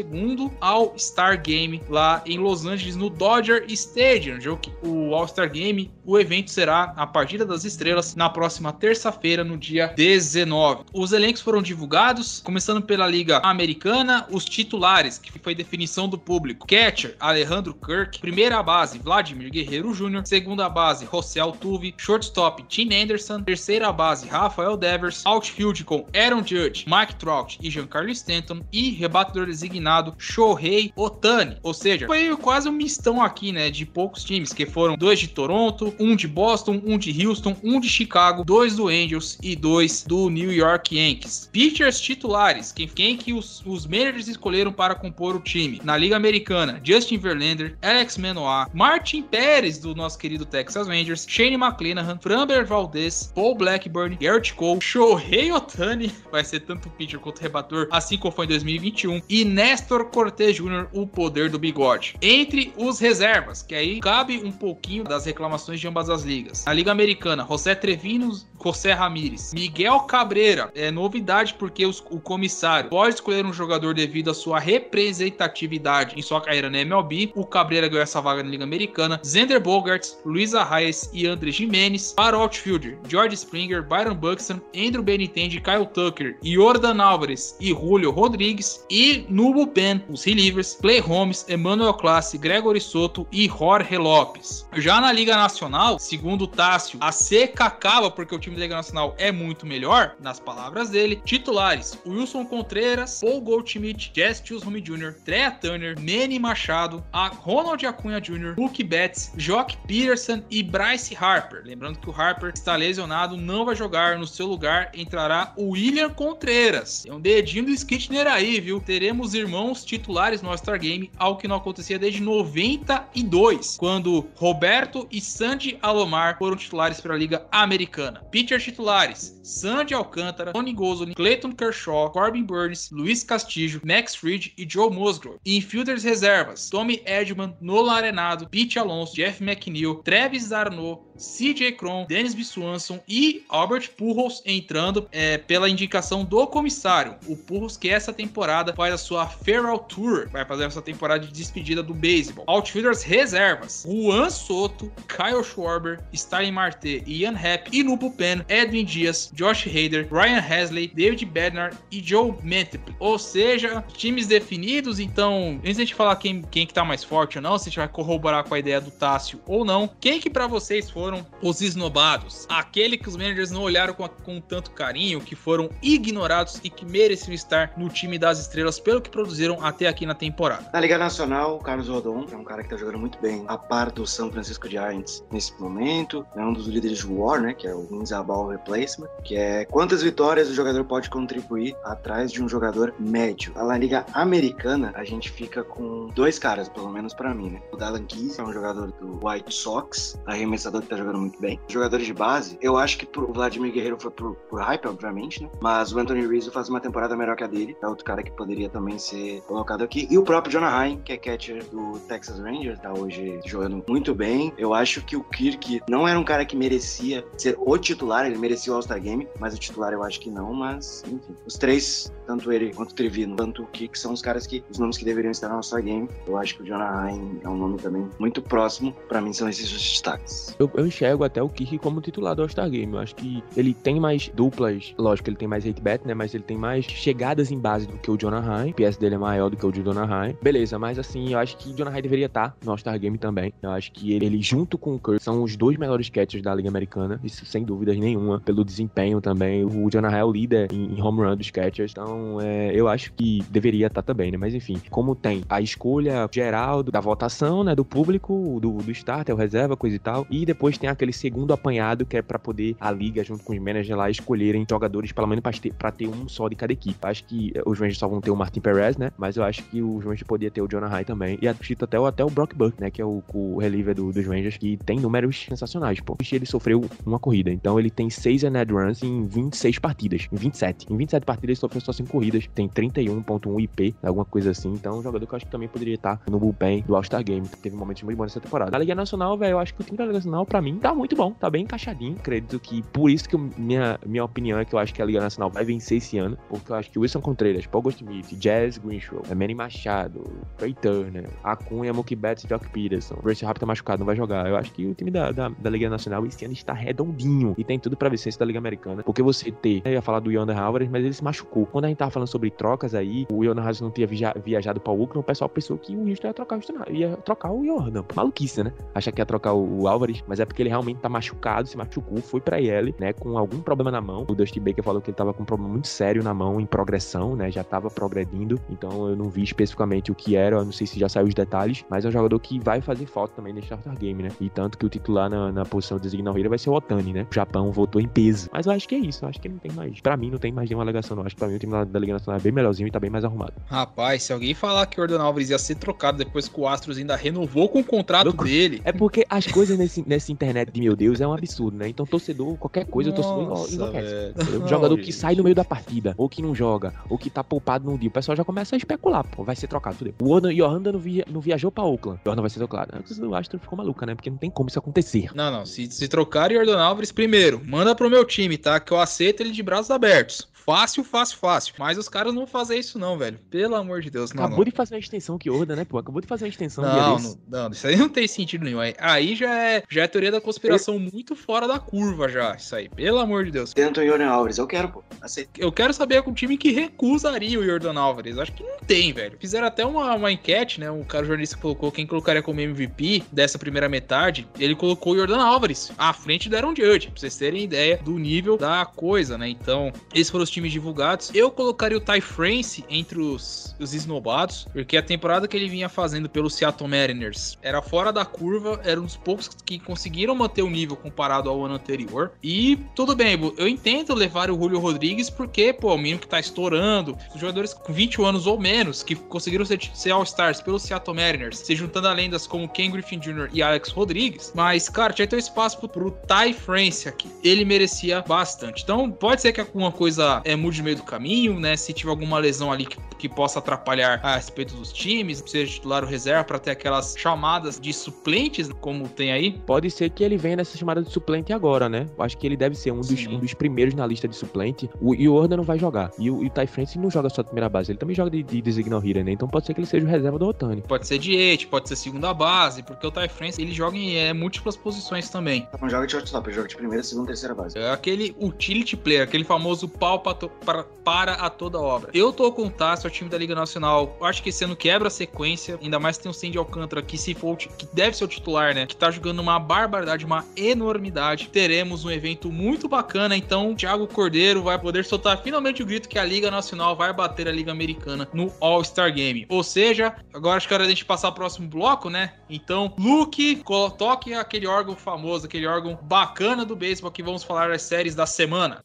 All-Star Game lá em Los Angeles, no Dodger Stadium. O All-Star Game, o evento será a partida das estrelas na próxima terça-feira, no dia 19. Os elencos foram divulgados, começando pela Liga Americana, os titulares, que foi definição do público. Catcher, Alejandro Kirk. Primeira base, Vladimir Guerreiro Jr. Segunda base, José Altuve. Shortstop, Tim Anderson. Terceira base, Rafael Devers. Outfield com Aaron Judge, Mike Trout e Giancarlo Stanton. E rebatedor designado, Shohei Otani. Ou seja, foi quase um mistão aqui, né, de poucos times, que foram dois de Toronto, um de Boston, um de Houston, um de Chicago, dois do Angels e dois do New York Yankees. Pitchers titulares, quem, quem que os, os managers escolheram para compor o time? Na Liga Americana, Justin Verlander, Alex Manoah, Martin Pérez do nosso querido Texas Rangers, Shane McClanahan, Framber Valdez, Paul Blackburn, Garrett Cole, Shohei Otani, vai ser tanto pitcher quanto rebatedor, assim como foi em 2021, e Nestor Cortez Jr., o poder do bigode. Entre os reservas, que aí cabe um pouquinho das reclamações de ambas as ligas. Na Liga Americana, José Trevinos, José Ramírez, Miguel Cabreira, é novidade porque os, o comissário pode escolher um jogador devido à sua representatividade em sua carreira na MLB. O Cabreira ganhou essa vaga na Liga Americana. Zender Bogarts, Luiz Arraes e André Jimenez. Para o outfielder, George Springer, Byron Buxton, Andrew Benintendi, Kyle Tucker, Jordan Álvares e Julio Rodrigues. E no bullpen, os relievers, Clay Holmes, Emmanuel Classe, Gregory Soto e Jorge Lopes. Já na Liga Nacional, segundo o Tássio, a seca acaba porque o time da Liga Nacional é muito melhor, nas palavras dele. Titulares: Wilson Contreras, Paul Goldschmidt, Jess Chisholm Jr., Trea Turner, Manny Machado, a Ronald Acunha Jr., Luke Betts, Jock Peterson e Bryce Harper. Lembrando que o Harper está lesionado, não vai jogar. No seu lugar entrará o William Contreras. Tem um dedinho do Skitner aí, viu? Teremos irmãos titulares no All-Star Game, algo que não acontecia desde 92, quando Roberto e Sandy Alomar foram titulares para a Liga Americana. Pitcher titulares: Sandy Alcântara, Tony Gosling, Clayton Kershaw, Corbin Burns, Luiz Castillo, Max Fried e Joe Musgrove. Infielders reservas: Tommy Edman, Nolan Arenado, Pete Alonso, Jeff McNeil, Travis Darno, CJ Cron, Dennis B. Swanson e Albert Pujols entrando é, pela indicação do comissário. O Pujols que essa temporada faz a sua Feral Tour, vai fazer essa temporada de despedida do beisebol. Outfielders reservas: Juan Soto, Kyle Schwarber, Stein Marte Ian Happ. E no bullpen, Edwin Dias, Josh Hader, Ryan Hasley, David Bednar e Joe Mantip. Ou seja, times definidos. Então, antes de a gente falar quem, quem que tá mais forte ou não, se a gente vai corroborar com a ideia do Tássio ou não, quem que para vocês foi foram os esnobados. Aquele que os managers não olharam com, com tanto carinho, que foram ignorados e que mereciam estar no time das estrelas pelo que produziram até aqui na temporada. Na Liga Nacional, o Carlos Rodon é um cara que tá jogando muito bem, a par do São Francisco Giants nesse momento. É um dos líderes de War, né? Que é o Inzabal Replacement, que é quantas vitórias o jogador pode contribuir atrás de um jogador médio. Na Liga Americana, a gente fica com dois caras, pelo menos para mim, né? O Dallan Keys, é um jogador do White Sox, arremessador tá jogando muito bem. Jogadores de base, eu acho que pro Vladimir Guerreiro foi por, por hype, obviamente, né? Mas o Anthony Rizzo faz uma temporada melhor que a dele. É outro cara que poderia também ser colocado aqui. E o próprio Jonah Heim, que é catcher do Texas Rangers, tá hoje jogando muito bem. Eu acho que o Kirk não era um cara que merecia ser o titular, ele merecia o All-Star Game, mas o titular eu acho que não. Mas, enfim, os três, tanto ele quanto o Trevino, tanto o Kirk, são os caras que, os nomes que deveriam estar no All-Star Game. Eu acho que o Jonah Heim é um nome também muito próximo. Para mim, são esses os destaques. Eu, eu enxergo até o Kirk como titular do All-Star Game. Eu acho que ele tem mais duplas, lógico, ele tem mais hate bet, né? Mas ele tem mais chegadas em base do que o Jonah Heim. O PS dele é maior do que o de Jonah Heim. Beleza, mas assim, eu acho que Jonah Heim deveria estar no All-Star Game também. Eu acho que ele, ele, junto com o Kirk, são os dois melhores catchers da Liga Americana. Isso sem dúvidas nenhuma. Pelo desempenho também. O Jonah Heim é o líder em, em home run dos catchers. Então, é, eu acho que deveria estar também, né? Mas enfim, como tem a escolha geral da votação, né? Do público, do, do starter, o reserva, coisa e tal. E depois tem aquele segundo apanhado que é para poder a liga, junto com os managers lá, escolherem jogadores, pelo menos pra ter, ter um só de cada equipe. Acho que os Rangers só vão ter o Martin Perez, né? Mas eu acho que os Rangers podia ter o Jonah High também. E acredito até, até o Brock Burke, né? Que é o, o reliever do, dos Rangers, que tem números sensacionais, pô. Ele sofreu uma corrida. Então ele tem 6 earned runs em 26 partidas. Em 27. Em 27 partidas ele sofreu só 5 corridas. Tem 31.1 IP, alguma coisa assim. Então um jogador que eu acho que também poderia estar no bullpen do All-Star Game. Teve momentos muito bons nessa temporada. Na Liga Nacional, velho, eu acho que o time da Liga Nacional, pra mim, tá muito bom. Tá bem encaixadinho. Acredito que por isso que minha, minha opinião é que eu acho que a Liga Nacional vai vencer esse ano. Porque eu acho que Wilson Contreras, Paul Goldschmidt, Jazz Greenshow, Manny Machado, Trey Turner, Acunha, Mookie Betts Jock Peterson. Brace Harper tá machucado, não vai jogar. Eu acho que o time da, da, da Liga Nacional esse ano está redondinho e tem tudo pra vencer da Liga Americana. Porque você ter, eu ia falar do Yonder Alvarez, mas ele se machucou. Quando a gente tava falando sobre trocas aí, o Yonder Alvarez não tinha via, viajado pra Oakland, o pessoal pensou que o Houston ia trocar o Houston, ia trocar o Jordan. Maluquice, né? Achar que ia trocar o, Alvarez, mas é porque ele realmente tá machucado, se machucou, foi pra ele, né? Com algum problema na mão. O Dusty Baker falou que ele tava com um problema muito sério na mão, em progressão, né? Já tava progredindo. Então eu não vi especificamente o que era, eu não sei se já saiu os detalhes, mas é um jogador que vai fazer falta também nesse All-Star Game, né? E tanto que o titular na, na posição de Ziggy vai ser o Otani, né? O Japão voltou em peso. Mas eu acho que é isso, eu acho que não tem mais. Pra mim, não tem mais nenhuma alegação, não. Acho que pra mim o time da, da Liga Nacional é bem melhorzinho e tá bem mais arrumado. Rapaz, se alguém falar que o Jordan Alvarez ia ser trocado depois que o Astros ainda renovou com o contrato Louco. dele. É porque as coisas nesse, nessa internet de meu Deus é um absurdo, né? Então, torcedor, qualquer coisa, o torcedor Nossa, enlouquece. Não, jogador que sai no meio da partida, ou que não joga, ou que tá poupado num dia, o pessoal já começa a especular, pô, vai ser trocado. Fudeu. O Jordan, Jordan não, via, não viajou pra Oakland. Jordan vai ser trocado. O Astro ficou maluca, né? Porque não tem como isso acontecer. Não, não. Se, se trocar o Jordan Alvarez, primeiro, manda pro meu time, tá? Que eu aceito ele de braços abertos. Fácil, fácil, fácil. Mas os caras não vão fazer isso, não, velho. Pelo amor de Deus, não. Acabou não. de fazer uma extensão que Jordan, né, pô? Acabou de fazer uma extensão Não, não, não, isso aí não tem sentido nenhum. Aí- Aí já é, já é teoria da conspiração muito fora da curva, já. Isso aí, pelo amor de Deus. Tenta o Yorian Alves, eu quero, pô. Aceito. Eu quero saber com um time que recusaria o Jordan Alvarez. Acho que não tem, velho. Fizeram até uma, uma enquete, né? Um cara jornalista colocou quem colocaria como MVP dessa primeira metade. Ele colocou o Jordan Alvarez à frente do Aaron Judge, pra vocês terem ideia do nível da coisa, né? Então, esses foram os times divulgados. Eu colocaria o Ty France entre os, os esnobados, porque a temporada que ele vinha fazendo pelo Seattle Mariners era fora da curva, era um dos poucos que conseguiram manter o nível comparado ao ano anterior. E tudo bem, eu entendo levar o Julio Rodrigues porque, pô, o menino que tá estourando, os jogadores com 21 anos ou menos que conseguiram ser, ser All-Stars pelo Seattle Mariners, se juntando a lendas como Ken Griffin Jr. e Alex Rodrigues. Mas, cara, tinha que ter espaço pro, pro Ty France aqui. Ele merecia bastante. Então, pode ser que alguma coisa é, mude no meio do caminho, né? Se tiver alguma lesão ali que, que possa atrapalhar a respeito dos times, seja titular ou reserva, pra ter aquelas chamadas de suplentes, como tem aí. Pode ser que ele venha nessa chamada de suplente agora, né? Eu Acho que ele deve ser um dos, um dos primeiros na lista de suplente. O, e o Jordan não vai jogar. E o, e o Ty France não joga só de primeira base, ele também joga de, de designal hitter, né? Então pode ser que ele seja o reserva do Otani. Pode ser diete, pode ser segunda base, porque o Ty France ele joga em é, múltiplas posições também. Não joga de shortstop, ele joga de primeira, segunda, terceira base. É aquele utility player, aquele famoso pau pra to- para, para a toda obra. Eu tô com o é o time da Liga Nacional. Acho que esse ano quebra a sequência, ainda mais tem o Sandy Alcântara, que se for, o que deve ser o titular, né? Que tá jogando uma barbaridade, uma enormidade. Teremos um evento muito bacana, então Thiago Cordeiro vai poder soltar finalmente o grito que a Liga Nacional vai bater a Liga Americana no All-Star Game. Ou seja, agora acho que é hora da gente passar pro próximo bloco, né? Então, Luke, toque aquele órgão famoso, aquele órgão bacana do beisebol que vamos falar das séries da semana.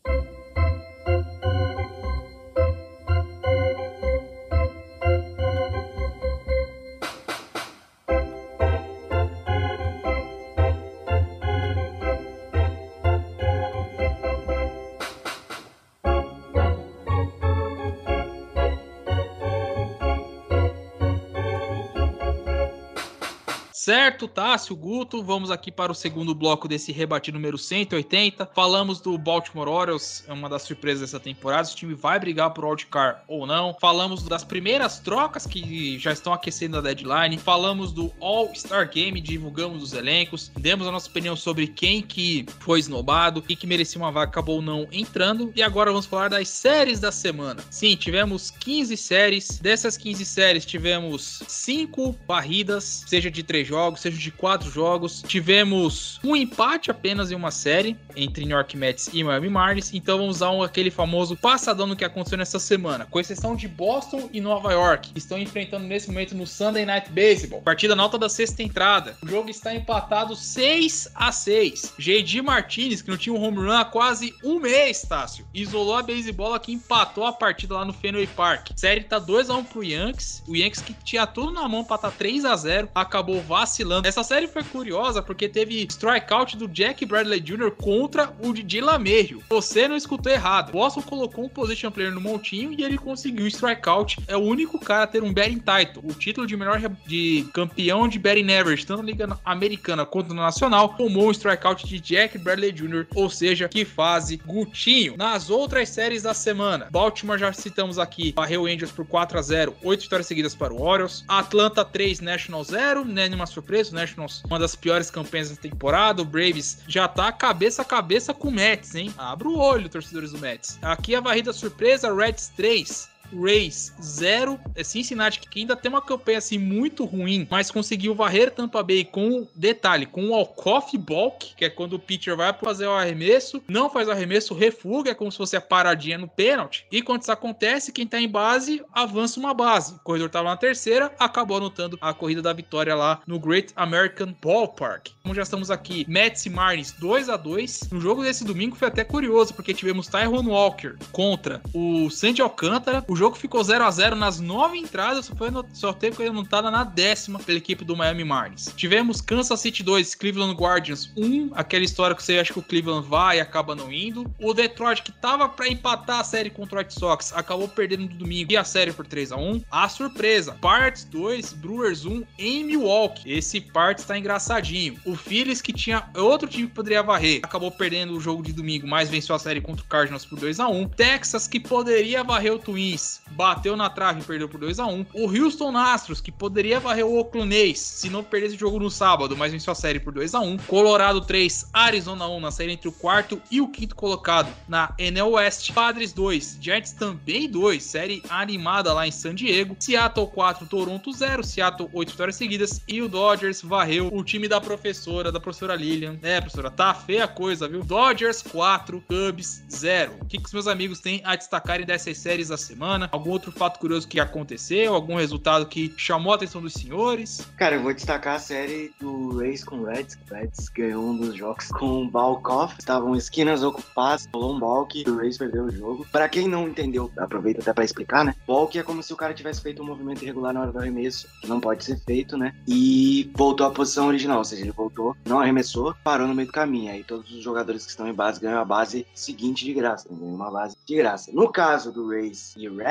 Certo, Tássio, Guto, vamos aqui para o segundo bloco desse rebate número 180. Falamos do Baltimore Orioles, é uma das surpresas dessa temporada, se o time vai brigar por wildcard ou não. Falamos das primeiras trocas que já estão aquecendo a deadline. Falamos do All-Star Game, divulgamos os elencos, demos a nossa opinião sobre quem que foi esnobado e que merecia uma vaga, acabou não entrando. E agora vamos falar das séries da semana. Sim, tivemos 15 séries. Dessas 15 séries, tivemos 5 barridas, seja de 3 jogos, seja de 4 jogos. Tivemos um empate apenas em uma série entre New York Mets e Miami Marlins. Então vamos usar um, aquele famoso passadão no que aconteceu nessa semana. Com exceção de Boston e Nova York, que estão enfrentando nesse momento no Sunday Night Baseball. Partida na alta da sexta entrada. O jogo está empatado 6 a 6 JD Martinez, que não tinha um home run há quase um mês, Tássio, isolou a baseball que empatou a partida lá no Fenway Park. Série tá 2 a 1 pro Yankees. O Yankees que tinha tudo na mão para tá 3 a 0 acabou vacilando. Essa série foi curiosa porque teve strikeout do Jack Bradley Jr. contra o Didi LaMejo. Você não escutou errado. Boston colocou um position player no montinho e ele conseguiu strikeout. É o único cara a ter um batting title, o título de melhor de campeão de batting average, tanto na liga americana quanto na nacional, tomou um strikeout de Jack Bradley Jr., ou seja, que fase Gutinho. Nas outras séries da semana, Baltimore já citamos aqui, varreu Angels por 4 a 0 8 vitórias seguidas para o Orioles. Atlanta 3, National 0, né, nenhuma o Nationals uma das piores campanhas da temporada, o Braves já tá cabeça a cabeça com o Mets, hein? Abra o olho, torcedores do Mets. Aqui a varrida surpresa, Reds 3, Rays 0, é Cincinnati que ainda tem uma campanha assim muito ruim, mas conseguiu varrer Tampa Bay com detalhe, com o walk-off balk, que é quando o pitcher vai fazer o arremesso, não faz o arremesso, refuga, é como se fosse a paradinha no pênalti. E quando isso acontece, quem tá em base avança uma base. O corredor tava na terceira, acabou anotando a corrida da vitória lá no Great American Ballpark. Como já estamos aqui, Mets e Marlins 2 a 2. No jogo desse domingo foi até curioso, porque tivemos Tyrone Walker contra o Sandy Alcântara. O jogo ficou 0 a 0 nas nove entradas, só, foi, só teve coisa anotada na décima pela equipe do Miami Marlins. Tivemos Kansas City 2, Cleveland Guardians 1, aquela história que você acha que o Cleveland vai e acaba não indo. O Detroit, que tava para empatar a série contra o White Sox, acabou perdendo no domingo e a série por 3 a 1 A surpresa, Parts 2, Brewers 1 em Milwaukee. Esse Parts tá engraçadinho. O Phillies, que tinha outro time que poderia varrer, acabou perdendo o jogo de domingo, mas venceu a série contra o Cardinals por 2 a 1 Texas, que poderia varrer o Twins, bateu na trave e perdeu por 2 a 1 O Houston Astros, que poderia varrer o Oakland se não perdesse o jogo no sábado, mas venceu a série por 2 a 1 Colorado 3, Arizona 1 na série entre o quarto e o quinto colocado na NL West. Padres 2, Giants também 2, série animada lá em San Diego. Seattle 4, Toronto 0, Seattle 8 vitórias seguidas e o Dodgers varreu o time da professora, da professora Lilian. É, professora, tá feia a coisa, viu? Dodgers 4, Cubs 0. O que, que os meus amigos têm a destacarem dessas séries da semana? Algum outro fato curioso que aconteceu? Algum resultado que chamou a atenção dos senhores? Cara, eu vou destacar a série do Rays com Reds. Reds ganhou um dos jogos com o Balkoff. Estavam esquinas ocupadas, rolou um balk o Rays perdeu o jogo. Pra quem não entendeu, aproveita até pra explicar, né? Balk é como se o cara tivesse feito um movimento irregular na hora do arremesso, que não pode ser feito, né? E voltou à posição original, ou seja, ele voltou, não arremessou, parou no meio do caminho. Aí todos os jogadores que estão em base ganham a base seguinte de graça, né? uma base de graça. No caso do Rays e Reds,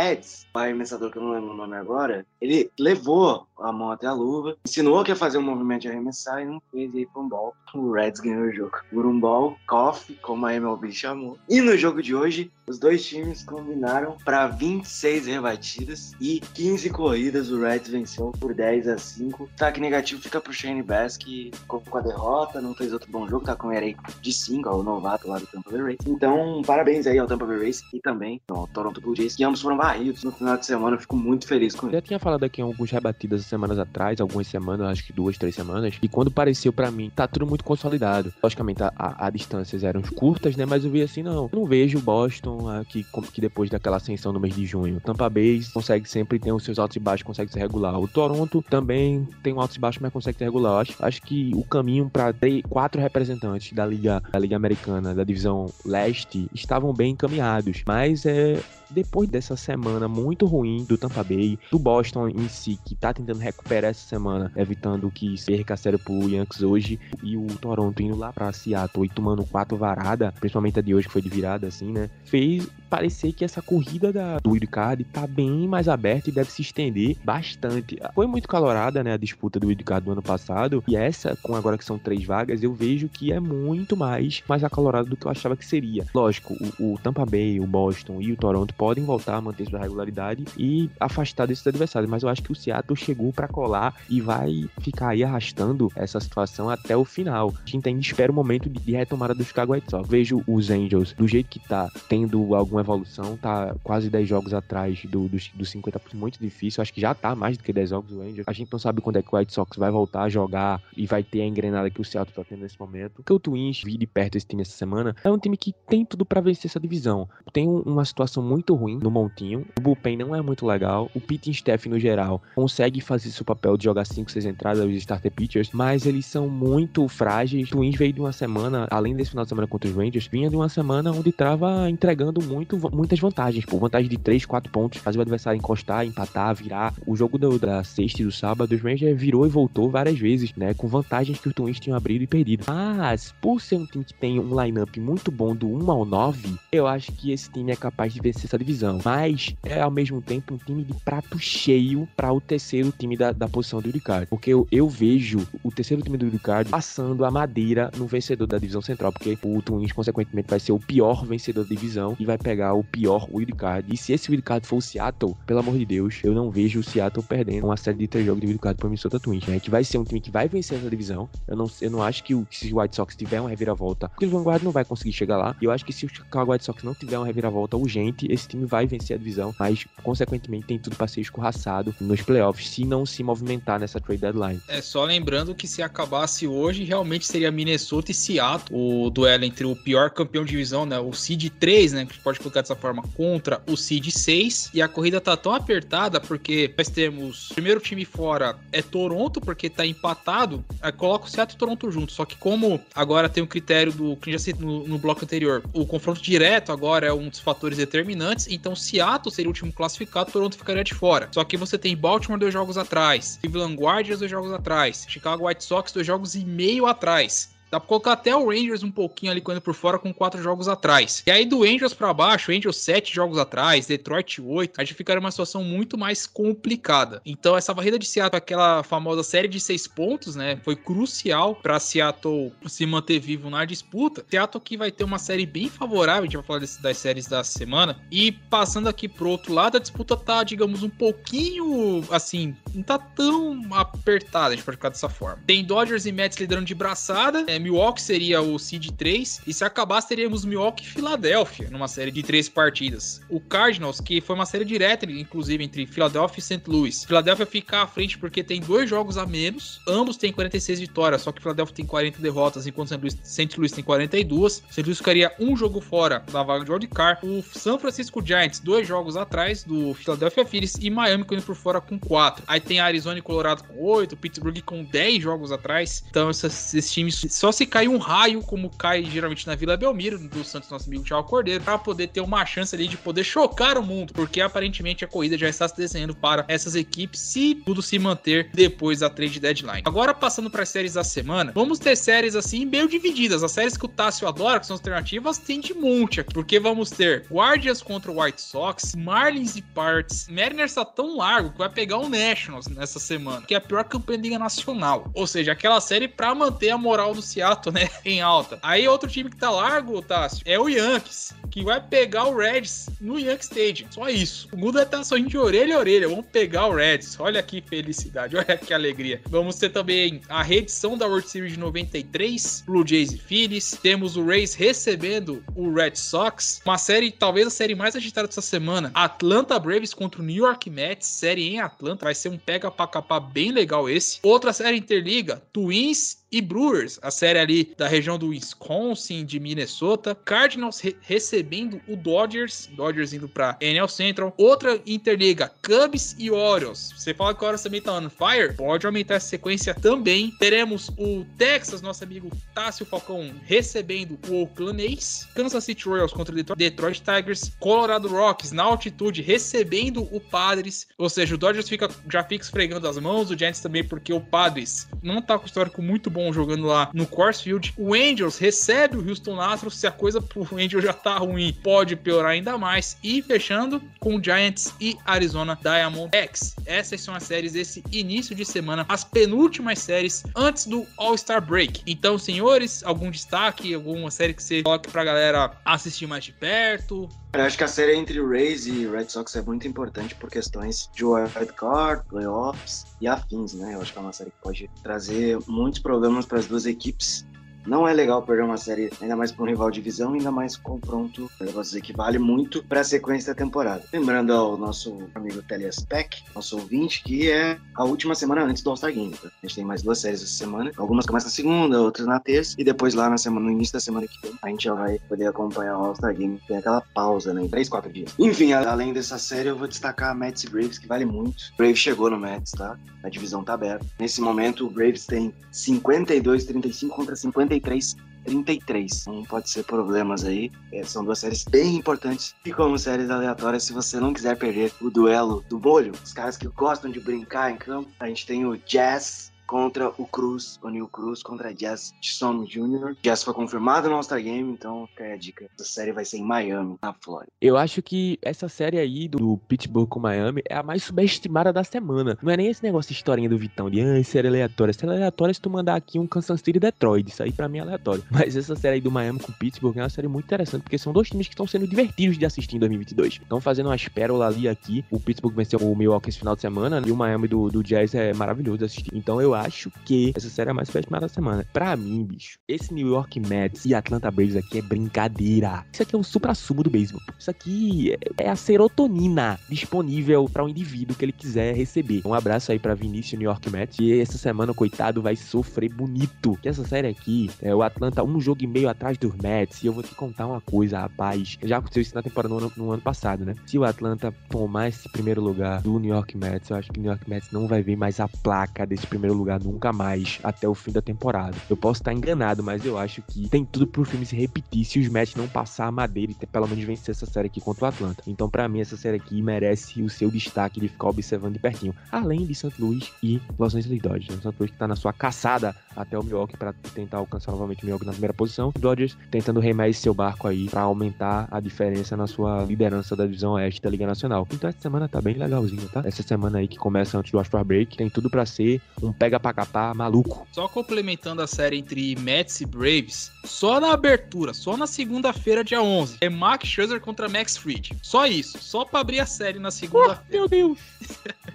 o arremessador que eu não lembro o nome agora, ele levou a mão até a luva. Insinuou que ia fazer um movimento de arremessar e não fez. E aí foi um ball. O Reds ganhou o jogo. Por um ball, coffee, como a MLB chamou. E no jogo de hoje, os dois times combinaram para 26 rebatidas e 15 corridas. O Reds venceu por 10 a 5. Taque negativo fica pro Shane Bass, que ficou com a derrota, não fez outro bom jogo, tá com o ERA de 5, o novato lá do Tampa Bay Rays. Então, parabéns aí ao Tampa Bay Rays e também ao Toronto Blue Jays, que ambos foram varridos no final de semana. Eu fico muito feliz com Eu já isso. tinha falado aqui em algumas rebatidas semanas atrás, algumas semanas, acho que duas, três semanas, e quando pareceu pra mim, tá tudo muito consolidado. Logicamente, a, a, distâncias eram curtas, né? Mas eu vi assim, não. Eu não vejo Boston aqui como que depois daquela ascensão no mês de junho. Tampa Bay consegue sempre ter os seus altos e baixos, consegue ser regular. O Toronto também tem um altos e baixos, mas consegue ser regular. Acho, acho que o caminho para quatro representantes da Liga, da Liga Americana, da divisão leste, estavam bem encaminhados. Mas é, depois dessa semana muito ruim do Tampa Bay, do Boston em si, que tá tentando recuperar essa semana, evitando que perca a série pro Yankees hoje, e o Toronto indo lá pra Seattle e tomando quatro varada, principalmente a de hoje que foi de virada assim, né, fez parecer que essa corrida da, do wildcard tá bem mais aberta e deve se estender bastante. Foi muito calorada, né, a disputa do wildcard do ano passado, e essa, com agora que são três vagas, eu vejo que é muito mais, mais acalorada do que eu achava que seria. Lógico, o, o Tampa Bay, o Boston e o Toronto podem voltar a manter sua regularidade e afastar desses adversários, mas eu acho que o Seattle chegou para colar e vai ficar aí arrastando essa situação até o final. A gente ainda espera o momento de, de retomada do Chicago White Sox. Vejo os Angels do jeito que tá, tendo alguma evolução, tá quase 10 jogos atrás do, dos, dos 50%, muito difícil. Acho que já tá mais do que 10 jogos o Angels. A gente não sabe quando é que o White Sox vai voltar a jogar e vai ter a engrenada que o Seattle tá tendo nesse momento. Porque o Twins, vi de perto esse time essa semana, é um time que tem tudo para vencer essa divisão. Tem um- uma situação muito ruim no montinho, o bullpen não é muito legal, o pitching staff no geral consegue fazer seu papel de jogar 5, 6 entradas, os starter pitchers, mas eles são muito frágeis. O Twins veio de uma semana, além desse final de semana contra os Rangers, vinha de uma semana onde tava entregando muito, muitas vantagens, pô, vantagem de 3, 4 pontos, fazer o adversário encostar, empatar, virar. O jogo do- da sexta e do sábado, os Rangers virou e voltou várias vezes, né, com vantagens que os Twins tinham abrido e perdido. Mas, por ser um time que tem um lineup muito bom do 1 ao 9, eu acho que esse time é capaz de vencer essa divisão. Mas é ao mesmo tempo um time de prato cheio para o terceiro time da, da posição do Ricardo. Porque eu, eu vejo o terceiro time do Ricardo passando a madeira no vencedor da divisão central. Porque o Twins, consequentemente, vai ser o pior vencedor da divisão e vai pegar o pior wildcard. E se esse wildcard for o Seattle, pelo amor de Deus, eu não vejo o Seattle perdendo uma série de três jogos de wildcard para Minnesota Twins. Né? Que vai ser um time que vai vencer essa divisão. Eu não, eu não acho que o, se o White Sox tiver uma reviravolta, o Cleveland Guard não vai conseguir chegar lá. E eu acho que se o Chicago White Sox não tiver uma reviravolta urgente, esse time vai vencer a divisão. Mas, consequentemente, tem tudo para ser escorraçado nos playoffs se não se movimentar nessa trade deadline. É só lembrando que se acabasse hoje, realmente seria Minnesota e Seattle, o duelo entre o pior campeão de divisão, né, o seed 3, né, que a gente pode colocar dessa forma, contra o seed 6, e a corrida tá tão apertada porque nós temos primeiro time fora é Toronto, porque tá empatado, aí coloca o Seattle e Toronto junto, só que como agora tem o critério do, que já no, no bloco anterior, o confronto direto agora é um dos fatores determinantes, então Seattle seria o último classificado, Toronto ficaria de fora. Só que você tem Baltimore dois jogos atrás, Cleveland Guardians dois jogos atrás, Chicago White Sox dois jogos e meio atrás. Dá pra colocar até o Rangers um pouquinho ali quando por fora com quatro jogos atrás. E aí do Angels pra baixo, Angels sete jogos atrás, Detroit oito, a gente ficaria numa situação muito mais complicada. Então essa varrida de Seattle, aquela famosa série de seis pontos, né, foi crucial pra Seattle se manter vivo na disputa. Seattle que vai ter uma série bem favorável, a gente vai falar desse- das séries da semana. E passando aqui pro outro lado, a disputa tá, digamos, um pouquinho, assim, não tá tão apertada, a gente pode ficar dessa forma. Tem Dodgers e Mets liderando de braçada, é, Milwaukee seria o seed 3, e se acabasse teríamos Milwaukee e Filadélfia numa série de três partidas. O Cardinals, que foi uma série direta, inclusive, entre Filadélfia e St. Louis. Filadélfia fica à frente porque tem dois jogos a menos, ambos têm 46 vitórias, só que Filadélfia tem 40 derrotas, enquanto St. Louis, St. Louis tem 42. St. Louis ficaria um jogo fora da vaga de wildcard. O San Francisco Giants, dois jogos atrás do Philadelphia Phillies e Miami ficando por fora com 4. Aí tem Arizona e Colorado com 8, Pittsburgh com 10 jogos atrás. Então esses, esses times só Só se cair um raio, como cai geralmente na Vila Belmiro, do Santos, nosso amigo Thiago Cordeiro, para poder ter uma chance ali de poder chocar o mundo, porque aparentemente a corrida já está se desenhando para essas equipes, se tudo se manter depois da trade deadline. Agora, passando para as séries da semana, vamos ter séries assim meio divididas. As séries que o Tássio adora, que são alternativas, tem de monte aqui, porque vamos ter Guardians contra o White Sox, Marlins e Parts. Mariners tá tão largo que vai pegar o Nationals nessa semana, que é a pior campanha da Liga Nacional. Ou seja, aquela série para manter a moral do Seattle, né, [laughs] em alta. Aí outro time que tá largo, Tássio, é o Yankees, que vai pegar o Reds no Yankee Stadium. Só isso. O Guda tá sorrindo de orelha a orelha. Vamos pegar o Reds. Olha que felicidade, [laughs] olha que alegria. Vamos ter também a reedição da World Series de 93, Blue Jays e Phillies. Temos o Rays recebendo o Red Sox. Uma série, talvez a série mais agitada dessa semana. Atlanta Braves contra o New York Mets. Série em Atlanta. Vai ser um pega pra capar bem legal esse. Outra série interliga, Twins e Brewers, a série ali da região do Wisconsin, de Minnesota. Cardinals re recebendo o Dodgers, Dodgers indo para NL Central. Outra interliga, Cubs e Orioles. Você fala que o Orioles também tá on fire? Pode aumentar essa sequência também. Teremos o Texas, nosso amigo Tássio Falcão, recebendo o Oakland A's. Kansas City Royals contra o Detroit Tigers. Colorado Rockies na altitude recebendo o Padres. Ou seja, o Dodgers fica, já fica esfregando as mãos, o Giants também, porque o Padres não tá com histórico muito bom bom jogando lá no Coors Field. O Angels recebe o Houston Astros. Se a coisa pro [laughs] Angels já tá ruim, pode piorar ainda mais. E fechando com Giants e Arizona Diamondbacks. Essas são as séries desse início de semana, as penúltimas séries antes do All-Star Break. Então, senhores, algum destaque, alguma série que você coloque pra galera assistir mais de perto? Eu acho que a série entre Rays e Red Sox é muito importante por questões de wild card, playoffs e afins, né? Eu acho que é uma série que pode trazer muitos problemas para as duas equipes não é legal perder uma série, ainda mais para um rival de divisão, ainda mais confronto, eu posso dizer que vale muito para a sequência da temporada. Lembrando ao nosso amigo Telias Peck, nosso ouvinte, que é a última semana antes do All-Star Game. Tá? A gente tem mais duas séries essa semana, algumas começam na segunda, outras na terça, e depois lá na semana, no início da semana que vem, a gente já vai poder acompanhar o All-Star Game. Tem aquela pausa, né? Em três, quatro dias. Enfim, além dessa série, eu vou destacar a Mets e Braves, que vale muito. O Braves chegou no Mets, tá? A divisão tá aberta. Nesse momento, o Braves tem 52-35 contra 53 33. Não pode ser problemas aí. É, são duas séries bem importantes. E como séries aleatórias, se você não quiser perder o duelo do bolho, os caras que gostam de brincar em campo, a gente tem o Jazz contra o Cruz, o Neil Cruz contra Jazz Chisholm Jr. Jazz foi confirmado no All-Star Game, então fica aí a dica. Essa série vai ser em Miami, na Flórida. Eu acho que essa série aí do Pittsburgh com Miami é a mais subestimada da semana. Não é nem esse negócio de historinha do Vitão de ah, série aleatória. Série aleatória se tu mandar aqui um Kansas City Detroit. Isso aí pra mim é aleatório. Mas essa série aí do Miami com Pittsburgh é uma série muito interessante, porque são dois times que estão sendo divertidos de assistir em 2022. Estão fazendo umas pérolas ali aqui. O Pittsburgh venceu o Milwaukee esse final de semana e o Miami do, do Jazz é maravilhoso de assistir. Então eu acho que essa série é a mais subestimada da semana. Pra mim, bicho, esse New York Mets e Atlanta Braves aqui é brincadeira. Isso aqui é o supra-sumo do beisebol. Isso aqui é a serotonina disponível para o um indivíduo que ele quiser receber. Um abraço aí para Vinícius New York Mets. E essa semana, coitado, vai sofrer bonito. Que essa série aqui, é o Atlanta um jogo e meio atrás dos Mets. E eu vou te contar uma coisa, rapaz. Já aconteceu isso na temporada no ano, no ano passado, né? Se o Atlanta tomar esse primeiro lugar do New York Mets, eu acho que o New York Mets não vai ver mais a placa desse primeiro lugar nunca mais até o fim da temporada. Eu posso estar enganado, mas eu acho que tem tudo pro filme se repetir se os Mets não passar a madeira e ter, pelo menos vencer essa série aqui contra o Atlanta. Então, para mim, essa série aqui merece o seu destaque de ficar observando de pertinho. Além de St. Louis e Los Angeles Dodgers. O St. Louis que tá na sua caçada até o Milwaukee para tentar alcançar novamente o Milwaukee na primeira posição. Dodgers tentando remar esse seu barco aí para aumentar a diferença na sua liderança da divisão oeste da Liga Nacional. Então essa semana tá bem legalzinho, tá? Essa semana aí que começa antes do All-Star Break tem tudo para ser um pega pra capar maluco. Só complementando a série entre Mets e Braves, só na abertura, só na segunda-feira, dia 11, é Max Scherzer contra Max Fried. Só isso, só para abrir a série na segunda-feira. Oh, meu Deus! [laughs]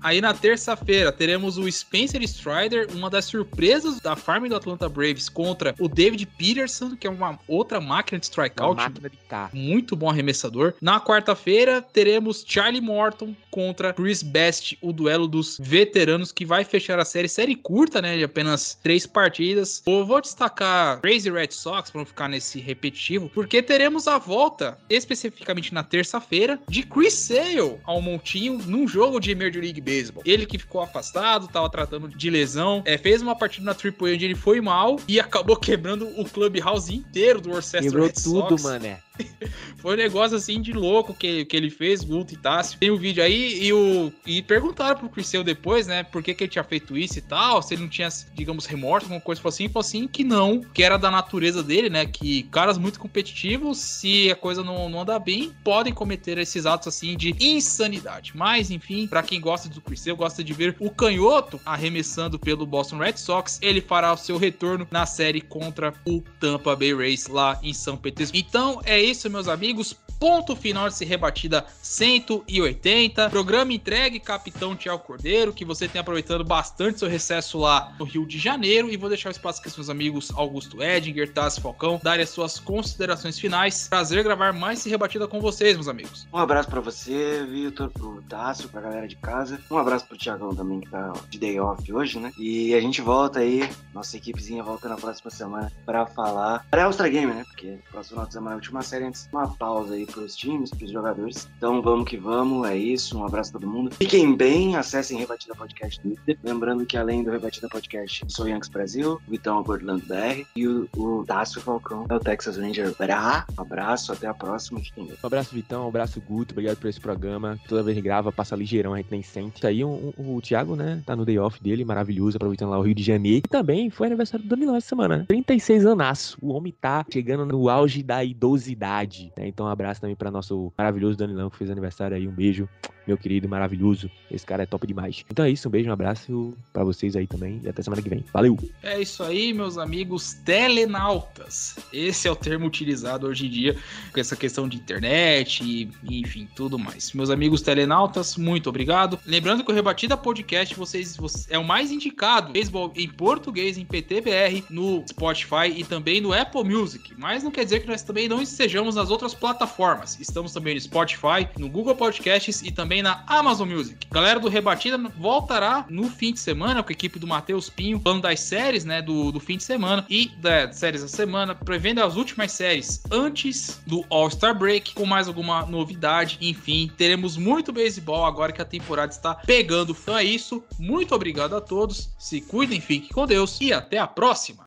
Aí na terça-feira teremos o Spencer Strider, uma das surpresas da farm do Atlanta Braves contra o David Peterson, que é uma outra máquina de strikeout. máquina de. Muito bom arremessador. Na quarta-feira teremos Charlie Morton contra Chris Best, o duelo dos veteranos que vai fechar a série. Série curta, né? De apenas três partidas. Eu vou destacar Crazy Red Sox para não ficar nesse repetitivo, porque teremos a volta, especificamente na terça-feira, de Chris Sale ao montinho num jogo de Major League Baseball. Ele que ficou afastado, tava tratando de lesão, é, fez uma partida na AAA onde ele foi mal e acabou [laughs] quebrando o clubhouse inteiro do Worcester Quebrou Red tudo, Sox. mané. [laughs] Foi um negócio assim de louco que, que ele fez, Guto e Tássio. Tem o vídeo aí e, o, e perguntaram pro Criseu depois, né, por que, que ele tinha feito isso e tal, se ele não tinha, digamos, remorso, alguma coisa assim. Falou assim que não, que era da natureza dele, né, que caras muito competitivos, se a coisa não, não andar bem, podem cometer esses atos assim de insanidade. Mas, enfim, para quem gosta do Criseu, gosta de ver o canhoto arremessando pelo Boston Red Sox, ele fará o seu retorno na série contra o Tampa Bay Rays lá em São Petersburgo. Então, é isso, meus amigos. Ponto final desse rebatida 180. Programa entregue, capitão Tiago Cordeiro, que você tem aproveitando bastante seu recesso lá no Rio de Janeiro. E vou deixar o espaço aqui para meus amigos Augusto Edinger, Tassi Falcão, darem as suas considerações finais. Prazer gravar mais esse rebatida com vocês, meus amigos. Um abraço pra você, Vitor, pro Tássio, pra galera de casa. Um abraço pro Thiagão também, que tá de day off hoje, né? E a gente volta aí, nossa equipezinha volta na próxima semana pra falar pré-Ultra Game, né? Porque próximo final de semana é a última série antes de uma pausa aí pros times, pros jogadores. Então vamos que vamos, é isso. Um abraço a todo mundo. Fiquem bem, acessem Rebatida Podcast Twitter. Lembrando que além do Rebatida Podcast, sou o Yankees Brasil, o Vitão o Orlando BR e o, o Tássio Falcão é o Texas Ranger Bra. Um abraço, até a próxima. Fiquem bem. Um abraço, Vitão. Um abraço, Guto. Obrigado por esse programa. Toda vez que grava, passa ligeirão, a gente nem sente. Isso aí, um- um- o Thiago, né, tá no day off dele, maravilhoso, aproveitando lá o Rio de Janeiro. E também foi aniversário do Danilão essa semana, né? 36 anaço. O homem tá chegando no auge da idosidade, né? Então, um abraço também pra nosso maravilhoso Danilão, que fez aniversário aí. Um beijo, meu querido, maravilhoso. Esse cara é top demais. Então é isso, um beijo, um abraço pra vocês aí também. E até semana que vem. Valeu! É isso aí, meus amigos telenautas. Esse é o termo utilizado hoje em dia com essa questão de internet e, enfim, tudo mais. Meus amigos telenautas, muito obrigado. Lembrando que o Rebatida Podcast vocês, vocês- é o mais indicado beisebol em português em PTBR no Spotify e também no Apple Music. Mas não quer dizer que nós também não estejamos nas outras plataformas. Estamos também no Spotify, no Google Podcasts e também na Amazon Music. Galera do Rebatida voltará no fim de semana com a equipe do Matheus Pinho, falando das séries, né, do, do fim de semana e das séries da semana, prevendo as últimas séries antes do All-Star Break, com mais alguma novidade. Enfim, teremos muito beisebol agora que a temporada está pegando. Então é isso. Muito obrigado a todos. Se cuidem, fiquem com Deus e até a próxima.